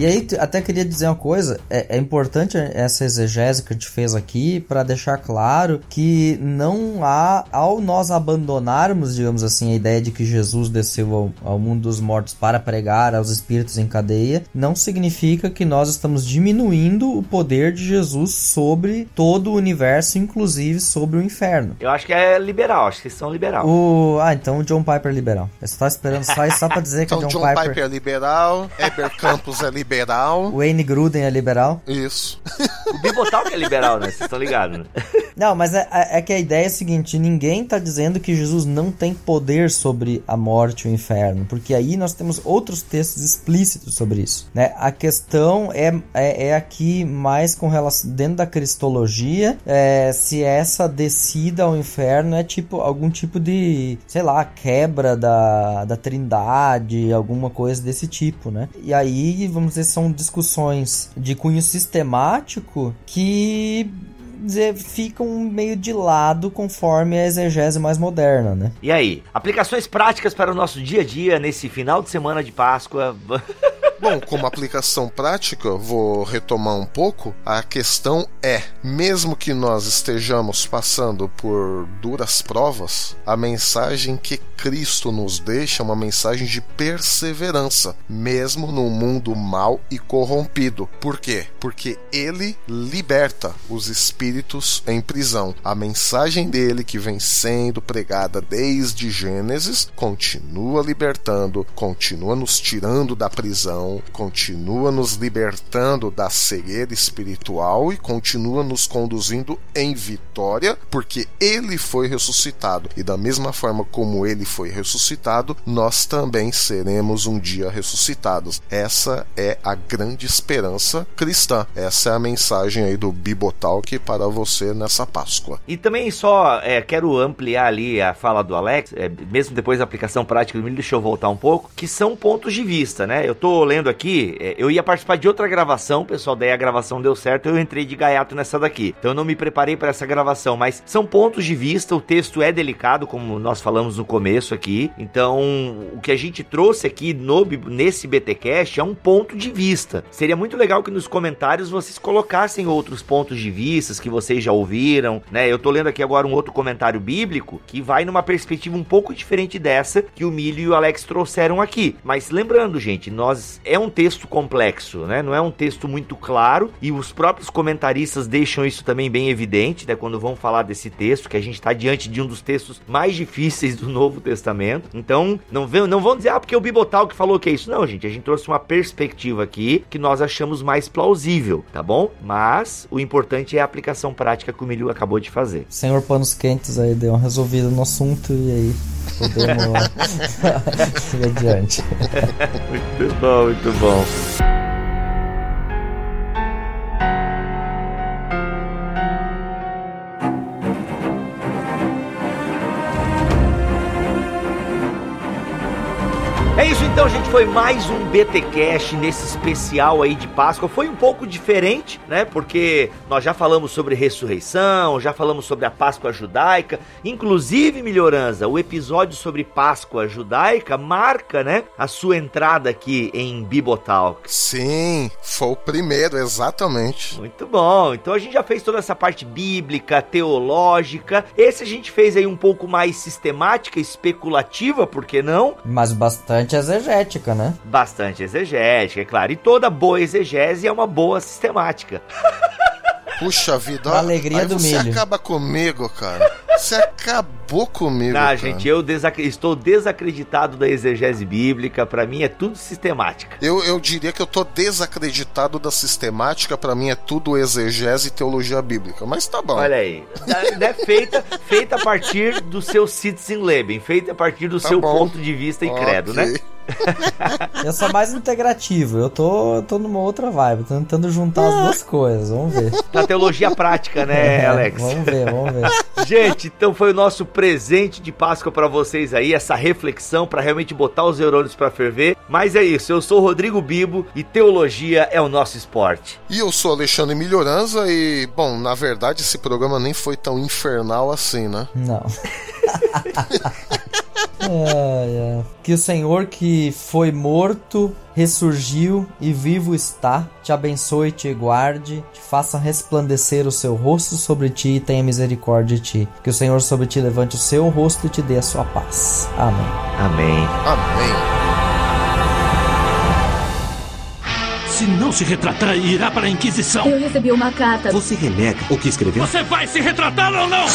E aí, até queria dizer uma coisa: é, é importante essa exegese que a gente fez aqui para deixar claro que não há, ao nós abandonarmos, digamos assim, a ideia de que Jesus desceu ao, ao mundo dos mortos para pregar aos espíritos em cadeia, não significa que nós estamos diminuindo o poder de Jesus sobre todo o universo, inclusive sobre o inferno. Eu acho que é liberal, acho que eles são liberal. O... Ah, então o John Piper é liberal. Você tá esperando só isso só pra dizer que então, o John, John Piper... Piper é liberal, Heber Campos é liberal. Wayne Gruden é liberal. Isso. O Bibotal que é liberal, né? Vocês estão ligados, né? Não, mas é, é, que a ideia é a seguinte: ninguém tá dizendo que Jesus não tem poder sobre a morte e o inferno, porque aí nós temos outros textos explícitos sobre isso, né? A questão é, é, é aqui mais com relação dentro da cristologia, é, se essa descida ao inferno é tipo algum tipo de, sei lá, quebra da, da trindade, alguma coisa desse tipo, né? E aí, vamos dizer são discussões de cunho sistemático que dizer, ficam meio de lado conforme a exegese mais moderna, né? E aí, aplicações práticas para o nosso dia a dia nesse final de semana de Páscoa? Bom, como aplicação prática, vou retomar um pouco. A questão é: mesmo que nós estejamos passando por duras provas, a mensagem que Cristo nos deixa é uma mensagem de perseverança, mesmo num mundo mau e corrompido. Por quê? Porque ele liberta os espíritos em prisão. A mensagem dele, que vem sendo pregada desde Gênesis, continua libertando, continua nos tirando da prisão Então, continua nos libertando da cegueira espiritual e continua nos conduzindo em vitória, porque ele foi ressuscitado. E da mesma forma como ele foi ressuscitado, nós também seremos um dia ressuscitados. Essa é a grande esperança cristã. Essa é a mensagem aí do Bibotalk para você nessa Páscoa. E também só é, quero ampliar ali a fala do Alex, é, mesmo depois da aplicação prática do milho, deixa eu voltar um pouco, que são pontos de vista, né? Eu tô lendo aqui, é, eu ia participar de outra gravação, pessoal, daí a gravação deu certo, eu entrei de gaiato nessa daqui. Então eu não me preparei para essa gravação, mas são pontos de vista, o texto é delicado, como nós falamos no começo aqui. Então, o que a gente trouxe aqui no, nesse BTcast é um ponto de vista. Seria muito legal que nos comentários vocês colocassem outros pontos de vista que vocês já ouviram, né? Eu tô lendo aqui agora um outro comentário bíblico que vai numa perspectiva um pouco diferente dessa que o Milho e o Alex trouxeram aqui. Mas lembrando, gente, nós é um texto complexo, né? Não é um texto muito claro e os próprios comentaristas deixam isso também bem evidente, né? Quando vão falar desse texto, que a gente está diante de um dos textos mais difíceis do Novo Testamento. Então, não, não vão dizer, ah, porque o Bibotal que falou que é isso. Não, gente, a gente trouxe uma perspectiva aqui que nós achamos mais plausível, tá bom? Mas o importante é a aplicação prática que o Milho acabou de fazer. Senhor Panos Quentes aí deu uma resolvida no assunto e aí podemos ir adiante. muito bom, muito então, gente. Foi mais um BT Cash nesse especial aí de Páscoa. Foi um pouco diferente, né? Porque nós já falamos sobre ressurreição, já falamos sobre a Páscoa judaica. Inclusive, Melhorança, o episódio sobre Páscoa judaica marca, né? A sua entrada aqui em Bibotalk. Sim, foi o primeiro, exatamente. Muito bom. Então a gente já fez toda essa parte bíblica, teológica. Esse a gente fez aí um pouco mais sistemática, especulativa, por que não? Mas bastante bastante exegética, né? Bastante exegética, é claro. E toda boa exegese é uma boa sistemática. Puxa vida, a alegria do você milho. acaba comigo, cara. Você acabou comigo. Não, cara. gente, eu desac... estou desacreditado da exegese bíblica. Para mim é tudo sistemática. Eu, eu diria que eu tô desacreditado da sistemática. Para mim é tudo exegese e teologia bíblica. Mas tá bom. Olha aí. É feita, feita a partir do seu Leben, feita a partir do tá seu bom. ponto de vista e okay. credo, né? eu sou mais integrativo, eu tô, tô numa outra vibe, tô tentando juntar as duas coisas, vamos ver. Na teologia prática, né, é, Alex? Vamos ver, vamos ver. Gente, então foi o nosso presente de Páscoa para vocês aí, essa reflexão para realmente botar os neurônios para ferver. Mas é isso, eu sou o Rodrigo Bibo e teologia é o nosso esporte. E eu sou Alexandre Melhoranza e, bom, na verdade esse programa nem foi tão infernal assim, né? Não. é, é. Que o Senhor que foi morto ressurgiu e vivo está, te abençoe e te guarde, te faça resplandecer o seu rosto sobre ti e tenha misericórdia de ti. Que o Senhor sobre ti levante o seu rosto e te dê a sua paz. Amém. Amém. Amém. Se não se retratar, irá para a Inquisição. Eu recebi uma carta. Você renega o que escreveu? Você vai se retratar ou não?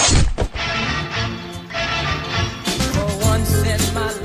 and my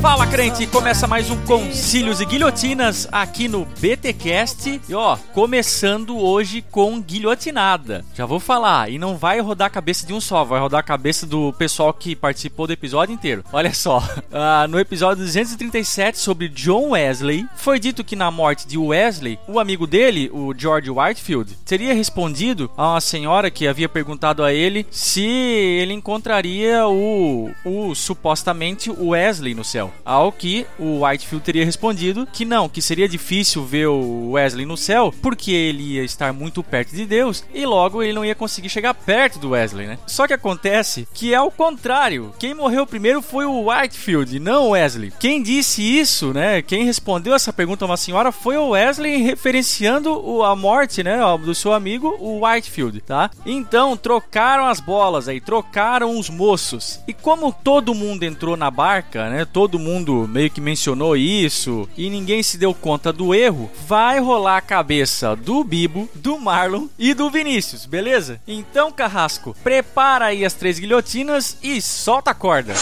Fala, crente! Começa mais um Concílios e Guilhotinas aqui no BTcast. E ó, começando hoje com guilhotinada. Já vou falar, e não vai rodar a cabeça de um só, vai rodar a cabeça do pessoal que participou do episódio inteiro. Olha só, uh, no episódio 237 sobre John Wesley, foi dito que na morte de Wesley, o amigo dele, o George Whitefield, teria respondido a uma senhora que havia perguntado a ele se ele encontraria o, o supostamente Wesley no céu. Ao que o Whitefield teria respondido que não, que seria difícil ver o Wesley no céu, porque ele ia estar muito perto de Deus e logo ele não ia conseguir chegar perto do Wesley, né? Só que acontece que é o contrário. Quem morreu primeiro foi o Whitefield, não o Wesley. Quem disse isso, né? Quem respondeu essa pergunta a uma senhora foi o Wesley referenciando a morte, né, do seu amigo, o Whitefield, tá? Então trocaram as bolas aí, trocaram os moços. E como como todo mundo entrou na barca, né? Todo mundo meio que mencionou isso e ninguém se deu conta do erro, vai rolar a cabeça do Bibo, do Marlon e do Vinícius, beleza? Então, Carrasco, prepara aí as três guilhotinas e solta a corda.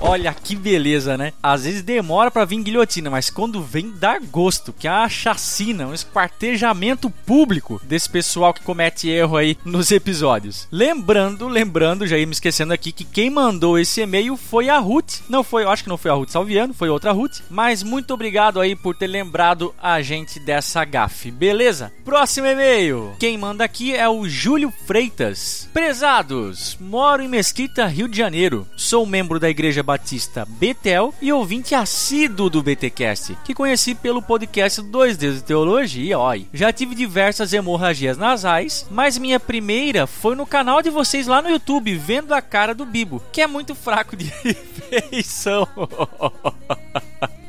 Olha que beleza, né? Às vezes demora para vir guilhotina, mas quando vem dá gosto, que é uma chacina, um esquartejamento público desse pessoal que comete erro aí nos episódios. Lembrando, lembrando, já ia me esquecendo aqui que quem mandou esse e-mail foi a Ruth. Não foi, eu acho que não foi a Ruth Salviano, foi outra Ruth, mas muito obrigado aí por ter lembrado a gente dessa gafe, beleza? Próximo e-mail. Quem manda aqui é o Júlio Freitas. Prezados, moro em Mesquita, Rio de Janeiro. Sou membro da Igreja Batista Betel e ouvinte assíduo do BTcast, que conheci pelo podcast Dois Deus de Teologia, oi. Já tive diversas hemorragias nasais, mas minha primeira foi no canal de vocês lá no YouTube, vendo a cara do Bibo, que é muito fraco de feição.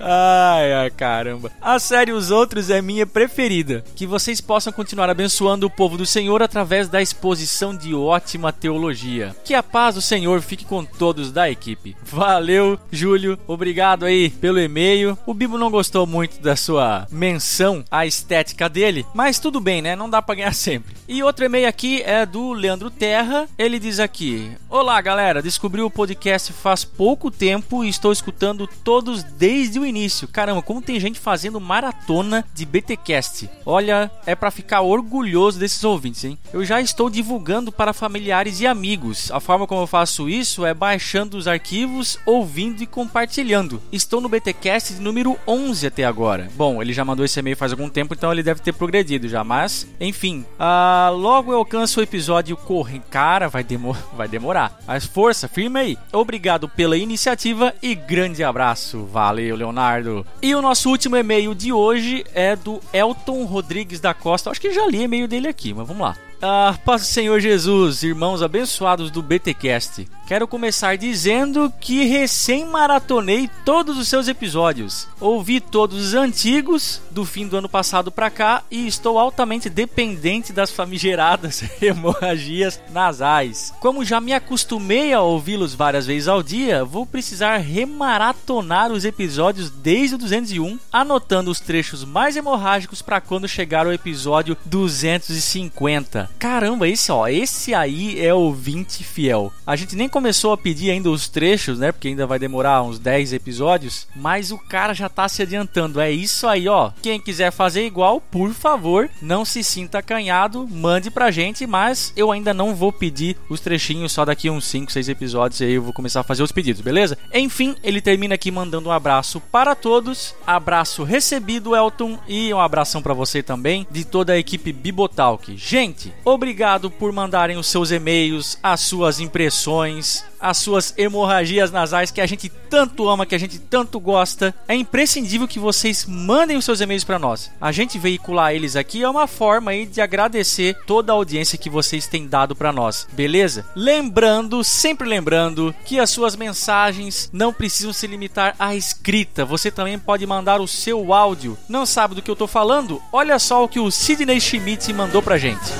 Ai, ai, caramba. A série Os Outros é minha preferida. Que vocês possam continuar abençoando o povo do Senhor através da exposição de ótima teologia. Que a paz do Senhor fique com todos da equipe. Valeu, Júlio. Obrigado aí pelo e-mail. O Bibo não gostou muito da sua menção à estética dele, mas tudo bem, né? Não dá pra ganhar sempre. E outro e-mail aqui é do Leandro Terra. Ele diz aqui: Olá, galera. Descobri o podcast faz pouco tempo e estou escutando todos desde o início. Caramba, como tem gente fazendo maratona de BTcast. Olha, é para ficar orgulhoso desses ouvintes, hein? Eu já estou divulgando para familiares e amigos. A forma como eu faço isso é baixando os arquivos, ouvindo e compartilhando. Estou no BTcast de número 11 até agora. Bom, ele já mandou esse e-mail faz algum tempo, então ele deve ter progredido já, mas enfim, ah, logo eu alcanço o episódio corre, cara, vai, demo vai demorar. Mas força, firme aí. Obrigado pela iniciativa e grande abraço. Valeu, Leonardo. Leonardo. E o nosso último e-mail de hoje é do Elton Rodrigues da Costa. Acho que já li e-mail dele aqui, mas vamos lá. Ah, paz do Senhor Jesus, irmãos abençoados do BTcast. Quero começar dizendo que recém maratonei todos os seus episódios. Ouvi todos os antigos do fim do ano passado para cá e estou altamente dependente das famigeradas hemorragias nasais. Como já me acostumei a ouvi-los várias vezes ao dia, vou precisar remaratonar os episódios desde o 201, anotando os trechos mais hemorrágicos para quando chegar o episódio 250. Caramba, esse ó, esse aí é o 20 fiel. A gente nem começou a pedir ainda os trechos, né? Porque ainda vai demorar uns 10 episódios. Mas o cara já tá se adiantando. É isso aí, ó. Quem quiser fazer igual, por favor, não se sinta acanhado, mande pra gente. Mas eu ainda não vou pedir os trechinhos só daqui uns 5, 6 episódios. Aí eu vou começar a fazer os pedidos, beleza? Enfim, ele termina aqui mandando um abraço para todos. Abraço recebido, Elton. E um abração para você também, de toda a equipe Bibotalk. Gente, obrigado por mandarem os seus e-mails, as suas impressões as suas hemorragias nasais que a gente tanto ama, que a gente tanto gosta. É imprescindível que vocês mandem os seus e-mails para nós. A gente veicular eles aqui é uma forma aí de agradecer toda a audiência que vocês têm dado para nós, beleza? Lembrando, sempre lembrando, que as suas mensagens não precisam se limitar à escrita. Você também pode mandar o seu áudio. Não sabe do que eu tô falando? Olha só o que o Sidney Schmidt mandou pra gente.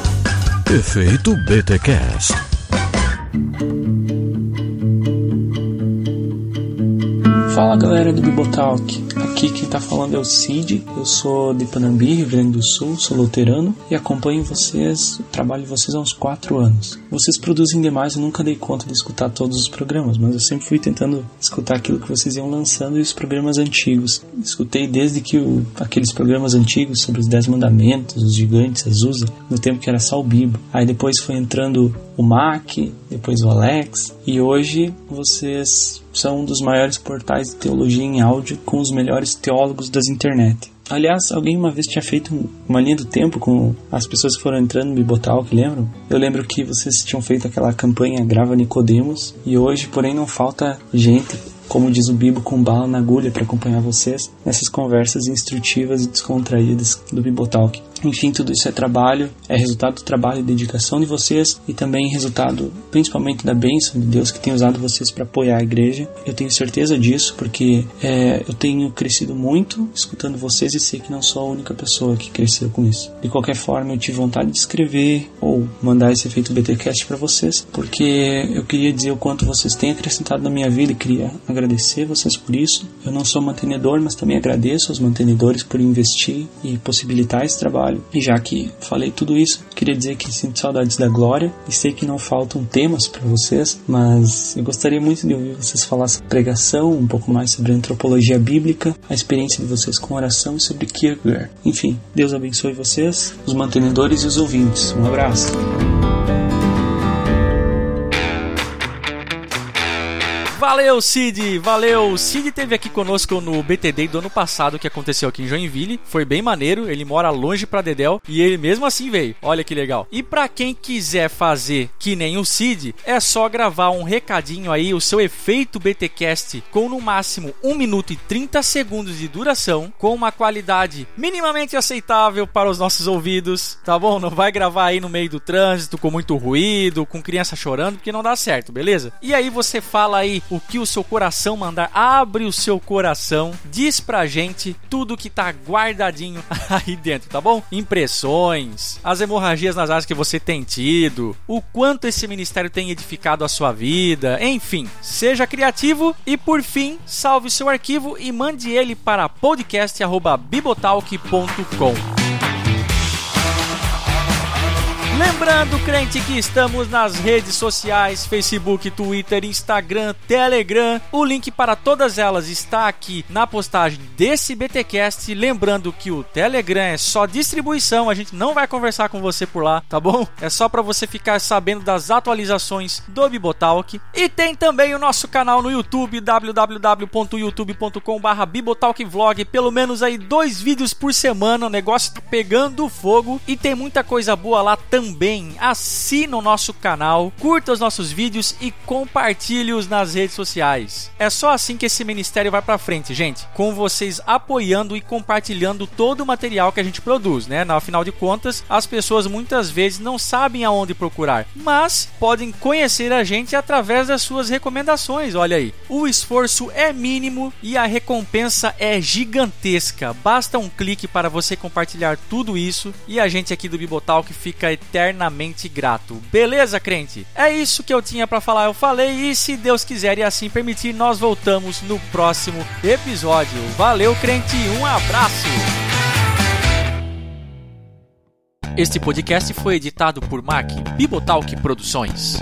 Efeito BTcast. Fala galera do Bibotalk, aqui quem tá falando é o Cid, eu sou de Panambi, Rio Grande do Sul, sou luterano e acompanho vocês, trabalho vocês há uns 4 anos. Vocês produzem demais, eu nunca dei conta de escutar todos os programas, mas eu sempre fui tentando escutar aquilo que vocês iam lançando e os programas antigos. Escutei desde que o, aqueles programas antigos sobre os 10 mandamentos, os gigantes, Azusa, no tempo que era só o Bibo. Aí depois foi entrando o Mac, depois o Alex, e hoje vocês são um dos maiores portais de teologia em áudio com os melhores teólogos das internet. Aliás, alguém uma vez tinha feito uma linha do tempo com as pessoas que foram entrando no Bibotal, que lembram? Eu lembro que vocês tinham feito aquela campanha Grava Nicodemos e hoje, porém, não falta gente como diz o Bibo, com bala na agulha para acompanhar vocês nessas conversas instrutivas e descontraídas do Bibotalk. Enfim, tudo isso é trabalho, é resultado do trabalho e dedicação de vocês e também resultado principalmente da bênção de Deus que tem usado vocês para apoiar a igreja. Eu tenho certeza disso porque é, eu tenho crescido muito escutando vocês e sei que não sou a única pessoa que cresceu com isso. De qualquer forma, eu tive vontade de escrever ou mandar esse efeito BTcast para vocês porque eu queria dizer o quanto vocês têm acrescentado na minha vida e queria agradecer vocês por isso. Eu não sou mantenedor, mas também agradeço aos mantenedores por investir e possibilitar esse trabalho. E já que falei tudo isso, queria dizer que sinto saudades da Glória e sei que não faltam temas para vocês, mas eu gostaria muito de ouvir vocês falar sobre pregação, um pouco mais sobre antropologia bíblica, a experiência de vocês com oração e sobre Kierkegaard. Enfim, Deus abençoe vocês, os mantenedores e os ouvintes. Um abraço. Valeu, Cid! Valeu! O Cid teve aqui conosco no BTD do ano passado, que aconteceu aqui em Joinville. Foi bem maneiro, ele mora longe pra Dedel e ele mesmo assim veio. Olha que legal. E para quem quiser fazer que nem o Cid, é só gravar um recadinho aí, o seu efeito BTcast com no máximo 1 minuto e 30 segundos de duração, com uma qualidade minimamente aceitável para os nossos ouvidos, tá bom? Não vai gravar aí no meio do trânsito com muito ruído, com criança chorando, porque não dá certo, beleza? E aí você fala aí o que o seu coração mandar. Abre o seu coração, diz pra gente tudo que tá guardadinho aí dentro, tá bom? Impressões, as hemorragias nas áreas que você tem tido, o quanto esse ministério tem edificado a sua vida, enfim, seja criativo e por fim, salve seu arquivo e mande ele para podcast@bibotalk.com. Lembrando, crente, que estamos nas redes sociais: Facebook, Twitter, Instagram, Telegram. O link para todas elas está aqui na postagem desse BTcast. Lembrando que o Telegram é só distribuição, a gente não vai conversar com você por lá, tá bom? É só para você ficar sabendo das atualizações do Bibotalk. E tem também o nosso canal no YouTube, www.youtube.com/bibotalkvlog. Pelo menos aí dois vídeos por semana, o negócio tá pegando fogo e tem muita coisa boa lá também também assina o nosso canal, curta os nossos vídeos e compartilhe-os nas redes sociais. É só assim que esse ministério vai para frente, gente, com vocês apoiando e compartilhando todo o material que a gente produz, né? Afinal de contas, as pessoas muitas vezes não sabem aonde procurar, mas podem conhecer a gente através das suas recomendações. Olha aí, o esforço é mínimo e a recompensa é gigantesca. Basta um clique para você compartilhar tudo isso e a gente aqui do Bibotalk fica eternamente grato. Beleza, crente? É isso que eu tinha para falar, eu falei e se Deus quiser e assim permitir, nós voltamos no próximo episódio. Valeu, crente, um abraço. Este podcast foi editado por Mac Bibotalk Produções.